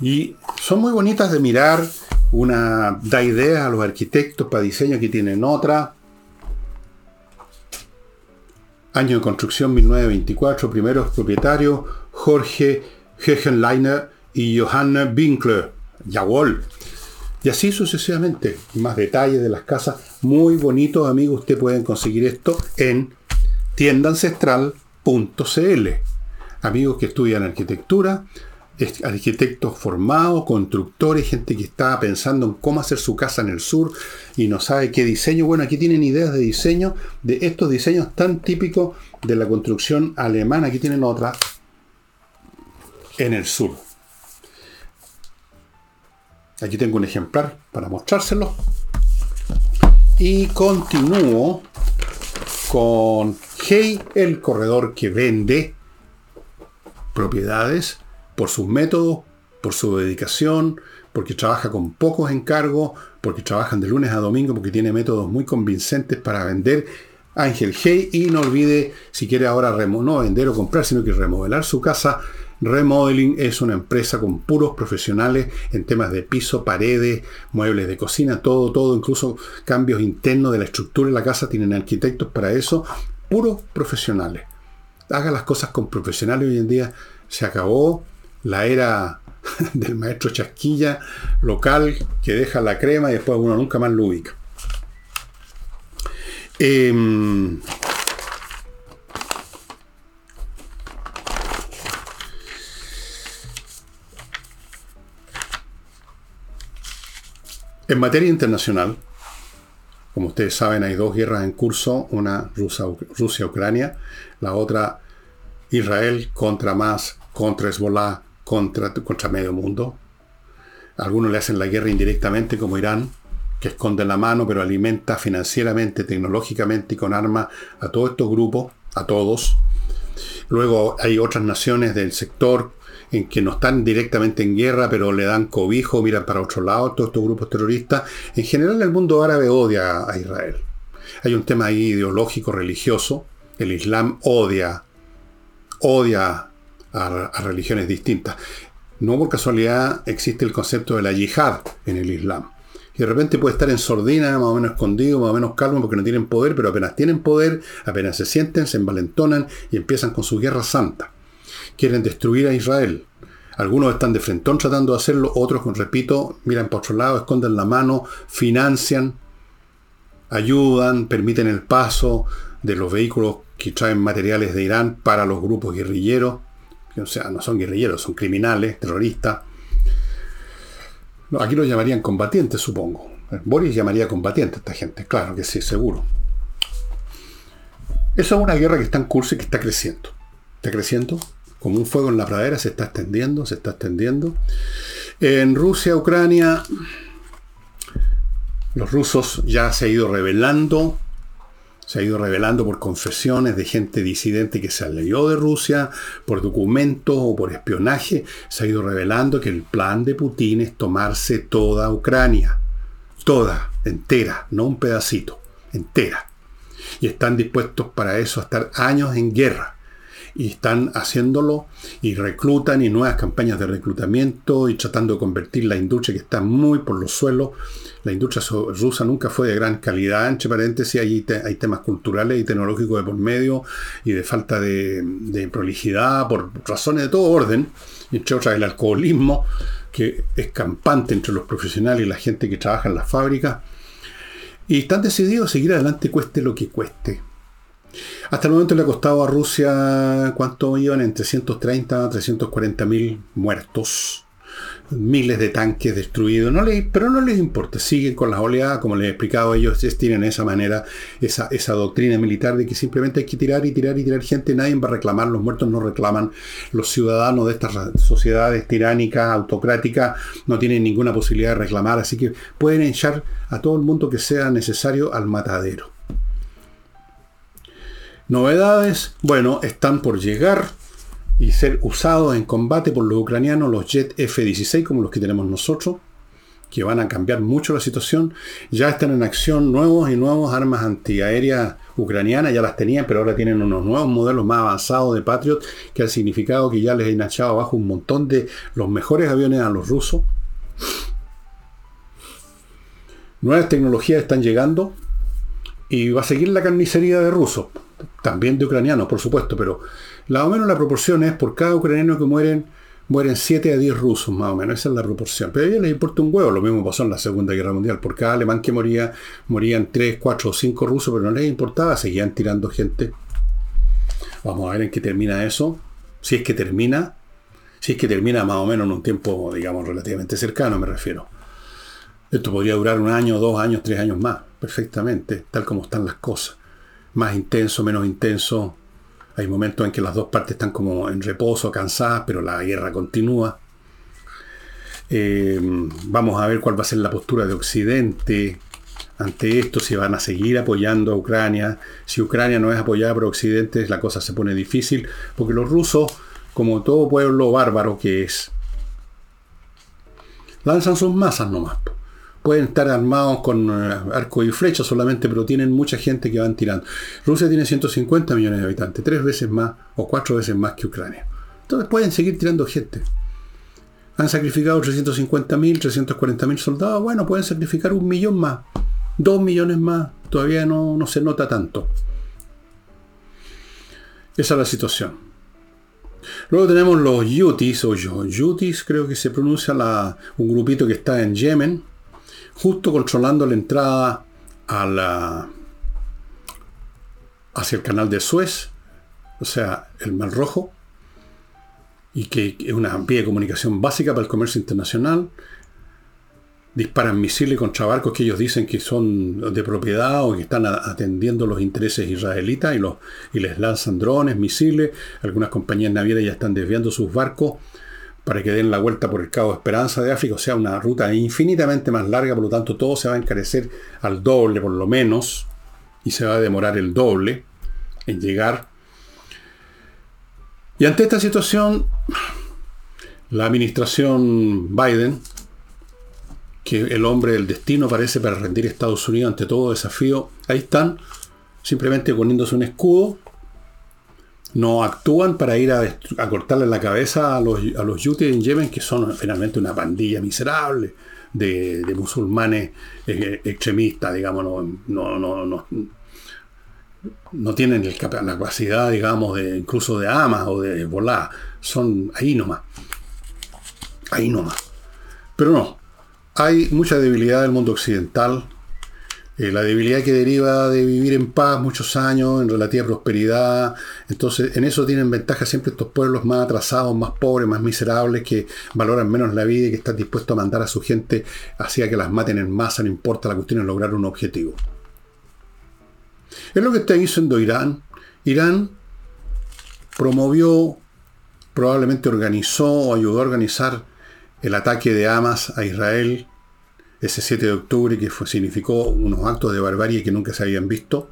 Y son muy bonitas de mirar. Una da ideas a los arquitectos para diseño que tienen otra. Año de construcción 1924. Primeros propietarios Jorge Hegenleiner y Johanna Winkler. Jawohl. Y así sucesivamente. Más detalles de las casas. Muy bonitos, amigos. Usted pueden conseguir esto en tiendaancestral.cl. Amigos que estudian arquitectura, arquitectos formados, constructores, gente que está pensando en cómo hacer su casa en el sur y no sabe qué diseño. Bueno, aquí tienen ideas de diseño de estos diseños tan típicos de la construcción alemana. Aquí tienen otra en el sur. Aquí tengo un ejemplar para mostrárselo. Y continúo con Hey, el corredor que vende propiedades por sus métodos, por su dedicación, porque trabaja con pocos encargos, porque trabajan de lunes a domingo, porque tiene métodos muy convincentes para vender. Ángel Hey, y no olvide, si quiere ahora no vender o comprar, sino que remodelar su casa, Remodeling es una empresa con puros profesionales en temas de piso, paredes, muebles de cocina, todo, todo, incluso cambios internos de la estructura de la casa, tienen arquitectos para eso, puros profesionales. Haga las cosas con profesionales hoy en día. Se acabó la era del maestro chasquilla local que deja la crema y después uno nunca más lo ubica. Em, en materia internacional, como ustedes saben, hay dos guerras en curso, una Rusia-Ucrania, la otra Israel contra más, contra Hezbollah, contra, contra medio mundo. Algunos le hacen la guerra indirectamente, como Irán, que esconde la mano, pero alimenta financieramente, tecnológicamente y con armas a todos estos grupos, a todos. Luego hay otras naciones del sector en que no están directamente en guerra, pero le dan cobijo, miran para otro lado, todos estos grupos terroristas. En general el mundo árabe odia a Israel. Hay un tema ahí ideológico, religioso. El Islam odia, odia a, a religiones distintas. No por casualidad existe el concepto de la yihad en el Islam y de repente puede estar en sordina, más o menos escondido, más o menos calmo, porque no tienen poder, pero apenas tienen poder, apenas se sienten, se envalentonan y empiezan con su guerra santa. Quieren destruir a Israel. Algunos están de frentón tratando de hacerlo, otros, repito, miran para otro lado, esconden la mano, financian, ayudan, permiten el paso de los vehículos que traen materiales de Irán para los grupos guerrilleros. O sea, no son guerrilleros, son criminales, terroristas aquí lo llamarían combatientes, supongo. Boris llamaría combatiente a esta gente, claro que sí, seguro. Esa es una guerra que está en curso y que está creciendo. Está creciendo como un fuego en la pradera, se está extendiendo, se está extendiendo. En Rusia, Ucrania, los rusos ya se ha ido revelando se ha ido revelando por confesiones de gente disidente que se salió de Rusia, por documentos o por espionaje, se ha ido revelando que el plan de Putin es tomarse toda Ucrania, toda, entera, no un pedacito, entera. Y están dispuestos para eso a estar años en guerra y están haciéndolo y reclutan y nuevas campañas de reclutamiento y tratando de convertir la industria que está muy por los suelos. La industria rusa nunca fue de gran calidad, entre paréntesis, hay, hay temas culturales y tecnológicos de por medio y de falta de, de prolijidad por razones de todo orden, entre otras el alcoholismo que es campante entre los profesionales y la gente que trabaja en las fábricas. Y están decididos a seguir adelante cueste lo que cueste. Hasta el momento le ha costado a Rusia, ¿cuánto iban? Entre 130 a 340 mil muertos. Miles de tanques destruidos, no pero no les importa, siguen con las oleadas, como les he explicado, ellos tienen esa manera, esa, esa doctrina militar de que simplemente hay que tirar y tirar y tirar gente, nadie va a reclamar, los muertos no reclaman, los ciudadanos de estas sociedades tiránicas, autocráticas, no tienen ninguna posibilidad de reclamar, así que pueden echar a todo el mundo que sea necesario al matadero. Novedades, bueno, están por llegar y ser usados en combate por los ucranianos los Jet F-16 como los que tenemos nosotros, que van a cambiar mucho la situación. Ya están en acción nuevos y nuevos armas antiaéreas ucranianas, ya las tenían, pero ahora tienen unos nuevos modelos más avanzados de Patriot, que ha significado que ya les han echado abajo un montón de los mejores aviones a los rusos. Nuevas tecnologías están llegando y va a seguir la carnicería de rusos también de ucranianos, por supuesto, pero más o menos la proporción es por cada ucraniano que mueren, mueren 7 a 10 rusos, más o menos, esa es la proporción. Pero a ellos les importa un huevo, lo mismo pasó en la Segunda Guerra Mundial, por cada alemán que moría, morían 3, 4 o 5 rusos, pero no les importaba, seguían tirando gente. Vamos a ver en qué termina eso, si es que termina, si es que termina más o menos en un tiempo, digamos, relativamente cercano, me refiero. Esto podría durar un año, dos años, tres años más, perfectamente, tal como están las cosas más intenso, menos intenso. Hay momentos en que las dos partes están como en reposo, cansadas, pero la guerra continúa. Eh, vamos a ver cuál va a ser la postura de Occidente ante esto, si van a seguir apoyando a Ucrania. Si Ucrania no es apoyada por Occidente, la cosa se pone difícil, porque los rusos, como todo pueblo bárbaro que es, lanzan sus masas nomás pueden estar armados con eh, arco y flecha solamente, pero tienen mucha gente que van tirando. Rusia tiene 150 millones de habitantes, tres veces más o cuatro veces más que Ucrania. Entonces pueden seguir tirando gente. Han sacrificado 350.000, 340.000 soldados. Bueno, pueden sacrificar un millón más, dos millones más. Todavía no, no se nota tanto. Esa es la situación. Luego tenemos los Yutis, o Yutis, creo que se pronuncia la, un grupito que está en Yemen, justo controlando la entrada a, hacia el canal de Suez, o sea, el Mar Rojo, y que es una vía de comunicación básica para el comercio internacional. Disparan misiles contra barcos que ellos dicen que son de propiedad o que están atendiendo los intereses israelitas y, los, y les lanzan drones, misiles. Algunas compañías navieras ya están desviando sus barcos para que den la vuelta por el Cabo de Esperanza de África, o sea, una ruta infinitamente más larga, por lo tanto todo se va a encarecer al doble por lo menos, y se va a demorar el doble en llegar. Y ante esta situación, la administración Biden, que el hombre del destino parece para rendir Estados Unidos ante todo desafío, ahí están, simplemente poniéndose un escudo, no actúan para ir a, cortarle la cabeza a los, a los yutis en Yemen, que son finalmente una pandilla miserable de, musulmanes eh, extremistas, digamos, no, no, no no tienen la capacidad, digamos, de incluso de amas o de volar. Son ahí nomás. Ahí nomás. Pero no. Hay mucha debilidad del mundo occidental. Eh, la debilidad que deriva de vivir en paz muchos años, en relativa prosperidad. Entonces, en eso tienen ventaja siempre estos pueblos más atrasados, más pobres, más miserables, que valoran menos la vida y que están dispuestos a mandar a su gente hacia que las maten en masa, no importa, la cuestión es lograr un objetivo. Es lo que está diciendo Irán. Irán promovió, probablemente organizó o ayudó a organizar el ataque de Hamas a Israel ese 7 de octubre, que significó unos actos de barbarie que nunca se habían visto,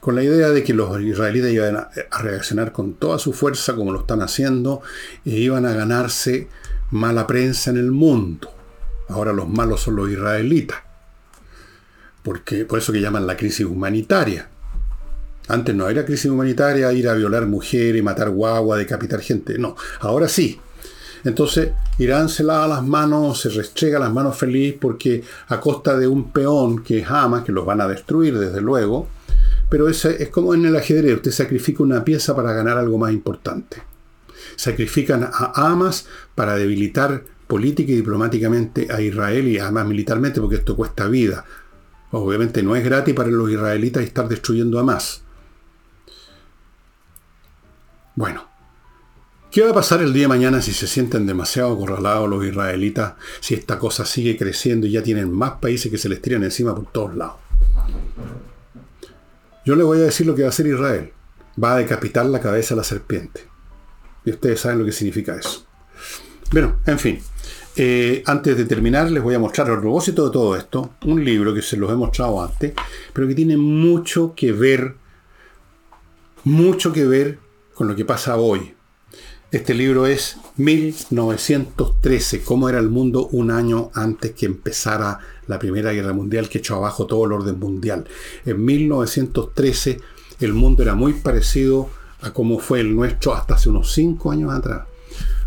con la idea de que los israelíes iban a, reaccionar con toda su fuerza, como lo están haciendo, e iban a ganarse mala prensa en el mundo. Ahora los malos son los israelitas porque por eso que llaman la crisis humanitaria. Antes no era crisis humanitaria ir a violar mujeres, matar guagua, decapitar gente. No, ahora sí. Entonces Irán se lava las manos, se restrega las manos feliz porque a costa de un peón que es Hamas, que los van a destruir desde luego, pero es, es como en el ajedrez, usted sacrifica una pieza para ganar algo más importante. Sacrifican a Hamas para debilitar política y diplomáticamente a Israel y además militarmente porque esto cuesta vida. Obviamente no es gratis para los israelitas estar destruyendo a más. Bueno, ¿qué va a pasar el día de mañana si se sienten demasiado acorralados los israelitas, si esta cosa sigue creciendo y ya tienen más países que se les tiran encima por todos lados? Yo le voy a decir lo que va a hacer Israel. Va a decapitar la cabeza a la serpiente. Y ustedes saben lo que significa eso. Bueno, en fin. Eh, antes de terminar, les voy a mostrar a propósito de todo esto, un libro que se los he mostrado antes, pero que tiene mucho que ver, mucho que ver con lo que pasa hoy. Este libro es 1913, cómo era el mundo un año antes que empezara la Primera Guerra Mundial, que echó abajo todo el orden mundial. En 1913 el mundo era muy parecido a cómo fue el nuestro hasta hace unos cinco años atrás.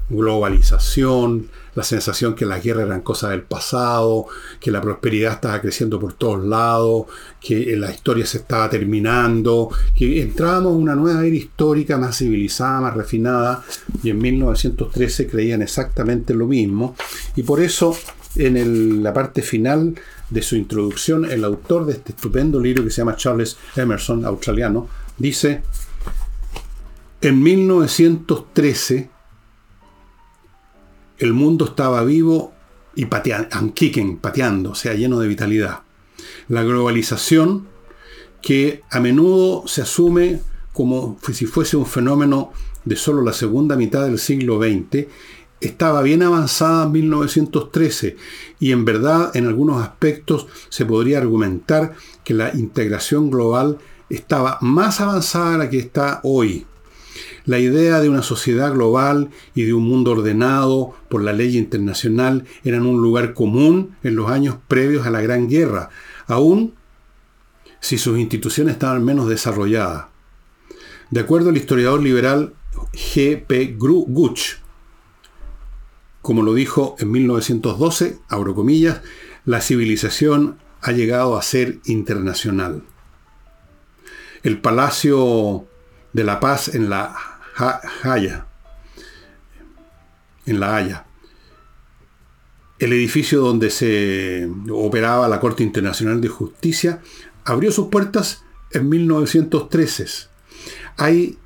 Globalización, la sensación que las guerras eran cosas del pasado, que la prosperidad estaba creciendo por todos lados, que la historia se estaba terminando, que entrábamos en una nueva era histórica más civilizada, más refinada, y en 1913 creían exactamente lo mismo. Y por eso, en la parte final de su introducción, el autor de este estupendo libro que se llama Charles Emerson, australiano, dice, en 1913, el mundo estaba vivo y pateando, pateando, o sea, lleno de vitalidad. La globalización, que a menudo se asume como si fuese un fenómeno de solo la segunda mitad del siglo XX, estaba bien avanzada en 1913 y en verdad en algunos aspectos se podría argumentar que la integración global estaba más avanzada de la que está hoy. La idea de una sociedad global y de un mundo ordenado por la ley internacional eran un lugar común en los años previos a la Gran Guerra, aún si sus instituciones estaban menos desarrolladas. De acuerdo al historiador liberal G. P. Guch, como lo dijo en 1912, abro comillas, la civilización ha llegado a ser internacional. El Palacio de la Paz en la Haya, en La Haya. El edificio donde se operaba la Corte Internacional de Justicia abrió sus puertas en 1913. Hay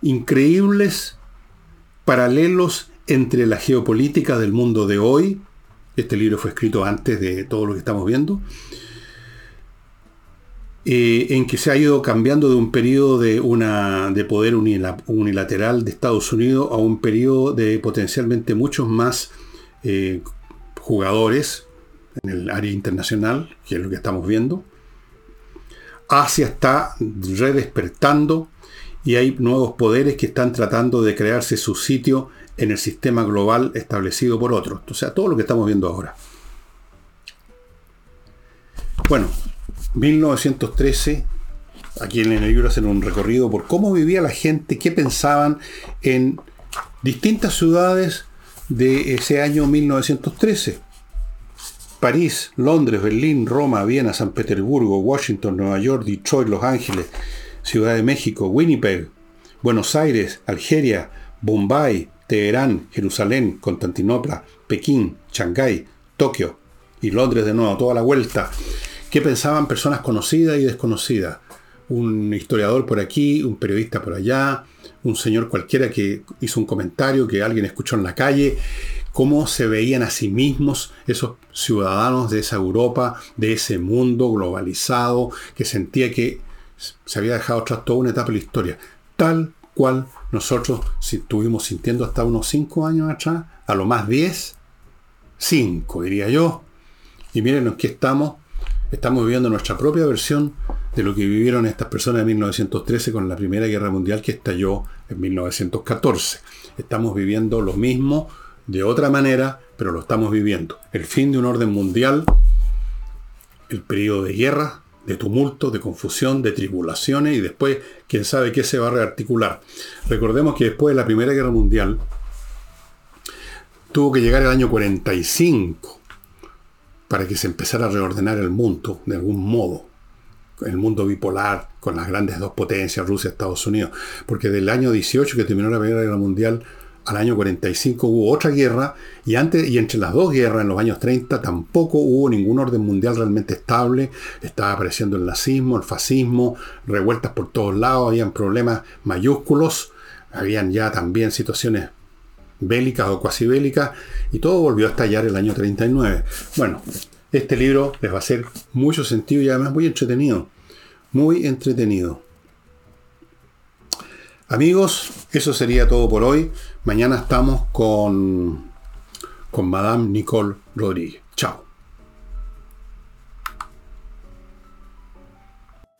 increíbles paralelos entre la geopolítica del mundo de hoy, este libro fue escrito antes de todo lo que estamos viendo, eh, en que se ha ido cambiando de un periodo de, una, de poder unilateral de Estados Unidos a un periodo de potencialmente muchos más eh, jugadores en el área internacional, que es lo que estamos viendo. Asia está redespertando y hay nuevos poderes que están tratando de crearse su sitio en el sistema global establecido por otros. O sea, todo lo que estamos viendo ahora. Bueno, 1913, aquí en el libro hacen un recorrido por cómo vivía la gente, qué pensaban en distintas ciudades de ese año 1913. París, Londres, Berlín, Roma, Viena, San Petersburgo, Washington, Nueva York, Detroit, Los Ángeles, Ciudad de México, Winnipeg, Buenos Aires, Algeria, Bombay, Teherán, Jerusalén, Constantinopla, Pekín, Shanghái, Tokio y Londres de nuevo, toda la vuelta. ¿Qué pensaban personas conocidas y desconocidas? Un historiador por aquí, un periodista por allá, un señor cualquiera que hizo un comentario que alguien escuchó en la calle, cómo se veían a sí mismos esos ciudadanos de esa Europa, de ese mundo globalizado, que sentía que se había dejado atrás toda una etapa de la historia, tal cual nosotros estuvimos sintiendo hasta unos 5 años atrás, a lo más 10, 5 diría yo. Y miren en qué estamos, estamos viviendo nuestra propia versión de lo que vivieron estas personas en 1913 con la Primera Guerra Mundial que estalló en 1914. Estamos viviendo lo mismo de otra manera, pero lo estamos viviendo. El fin de un orden mundial, el periodo de guerra, de tumulto, de confusión, de tribulaciones y después quién sabe qué se va a rearticular. Recordemos que después de la Primera Guerra Mundial tuvo que llegar el año 45 para que se empezara a reordenar el mundo de algún modo. El mundo bipolar con las grandes dos potencias, Rusia y Estados Unidos. Porque del año 18 que terminó la Primera Guerra Mundial al año 45 hubo otra guerra y antes y entre las dos guerras en los años 30 tampoco hubo ningún orden mundial realmente estable. Estaba apareciendo el nazismo, el fascismo, revueltas por todos lados, habían problemas mayúsculos, habían ya también situaciones bélicas o cuasi bélicas y todo volvió a estallar el año 39. Bueno, este libro les va a hacer mucho sentido y además muy entretenido. Muy entretenido. Amigos, eso sería todo por hoy. Mañana estamos con, con Madame Nicole Rodríguez. Chao.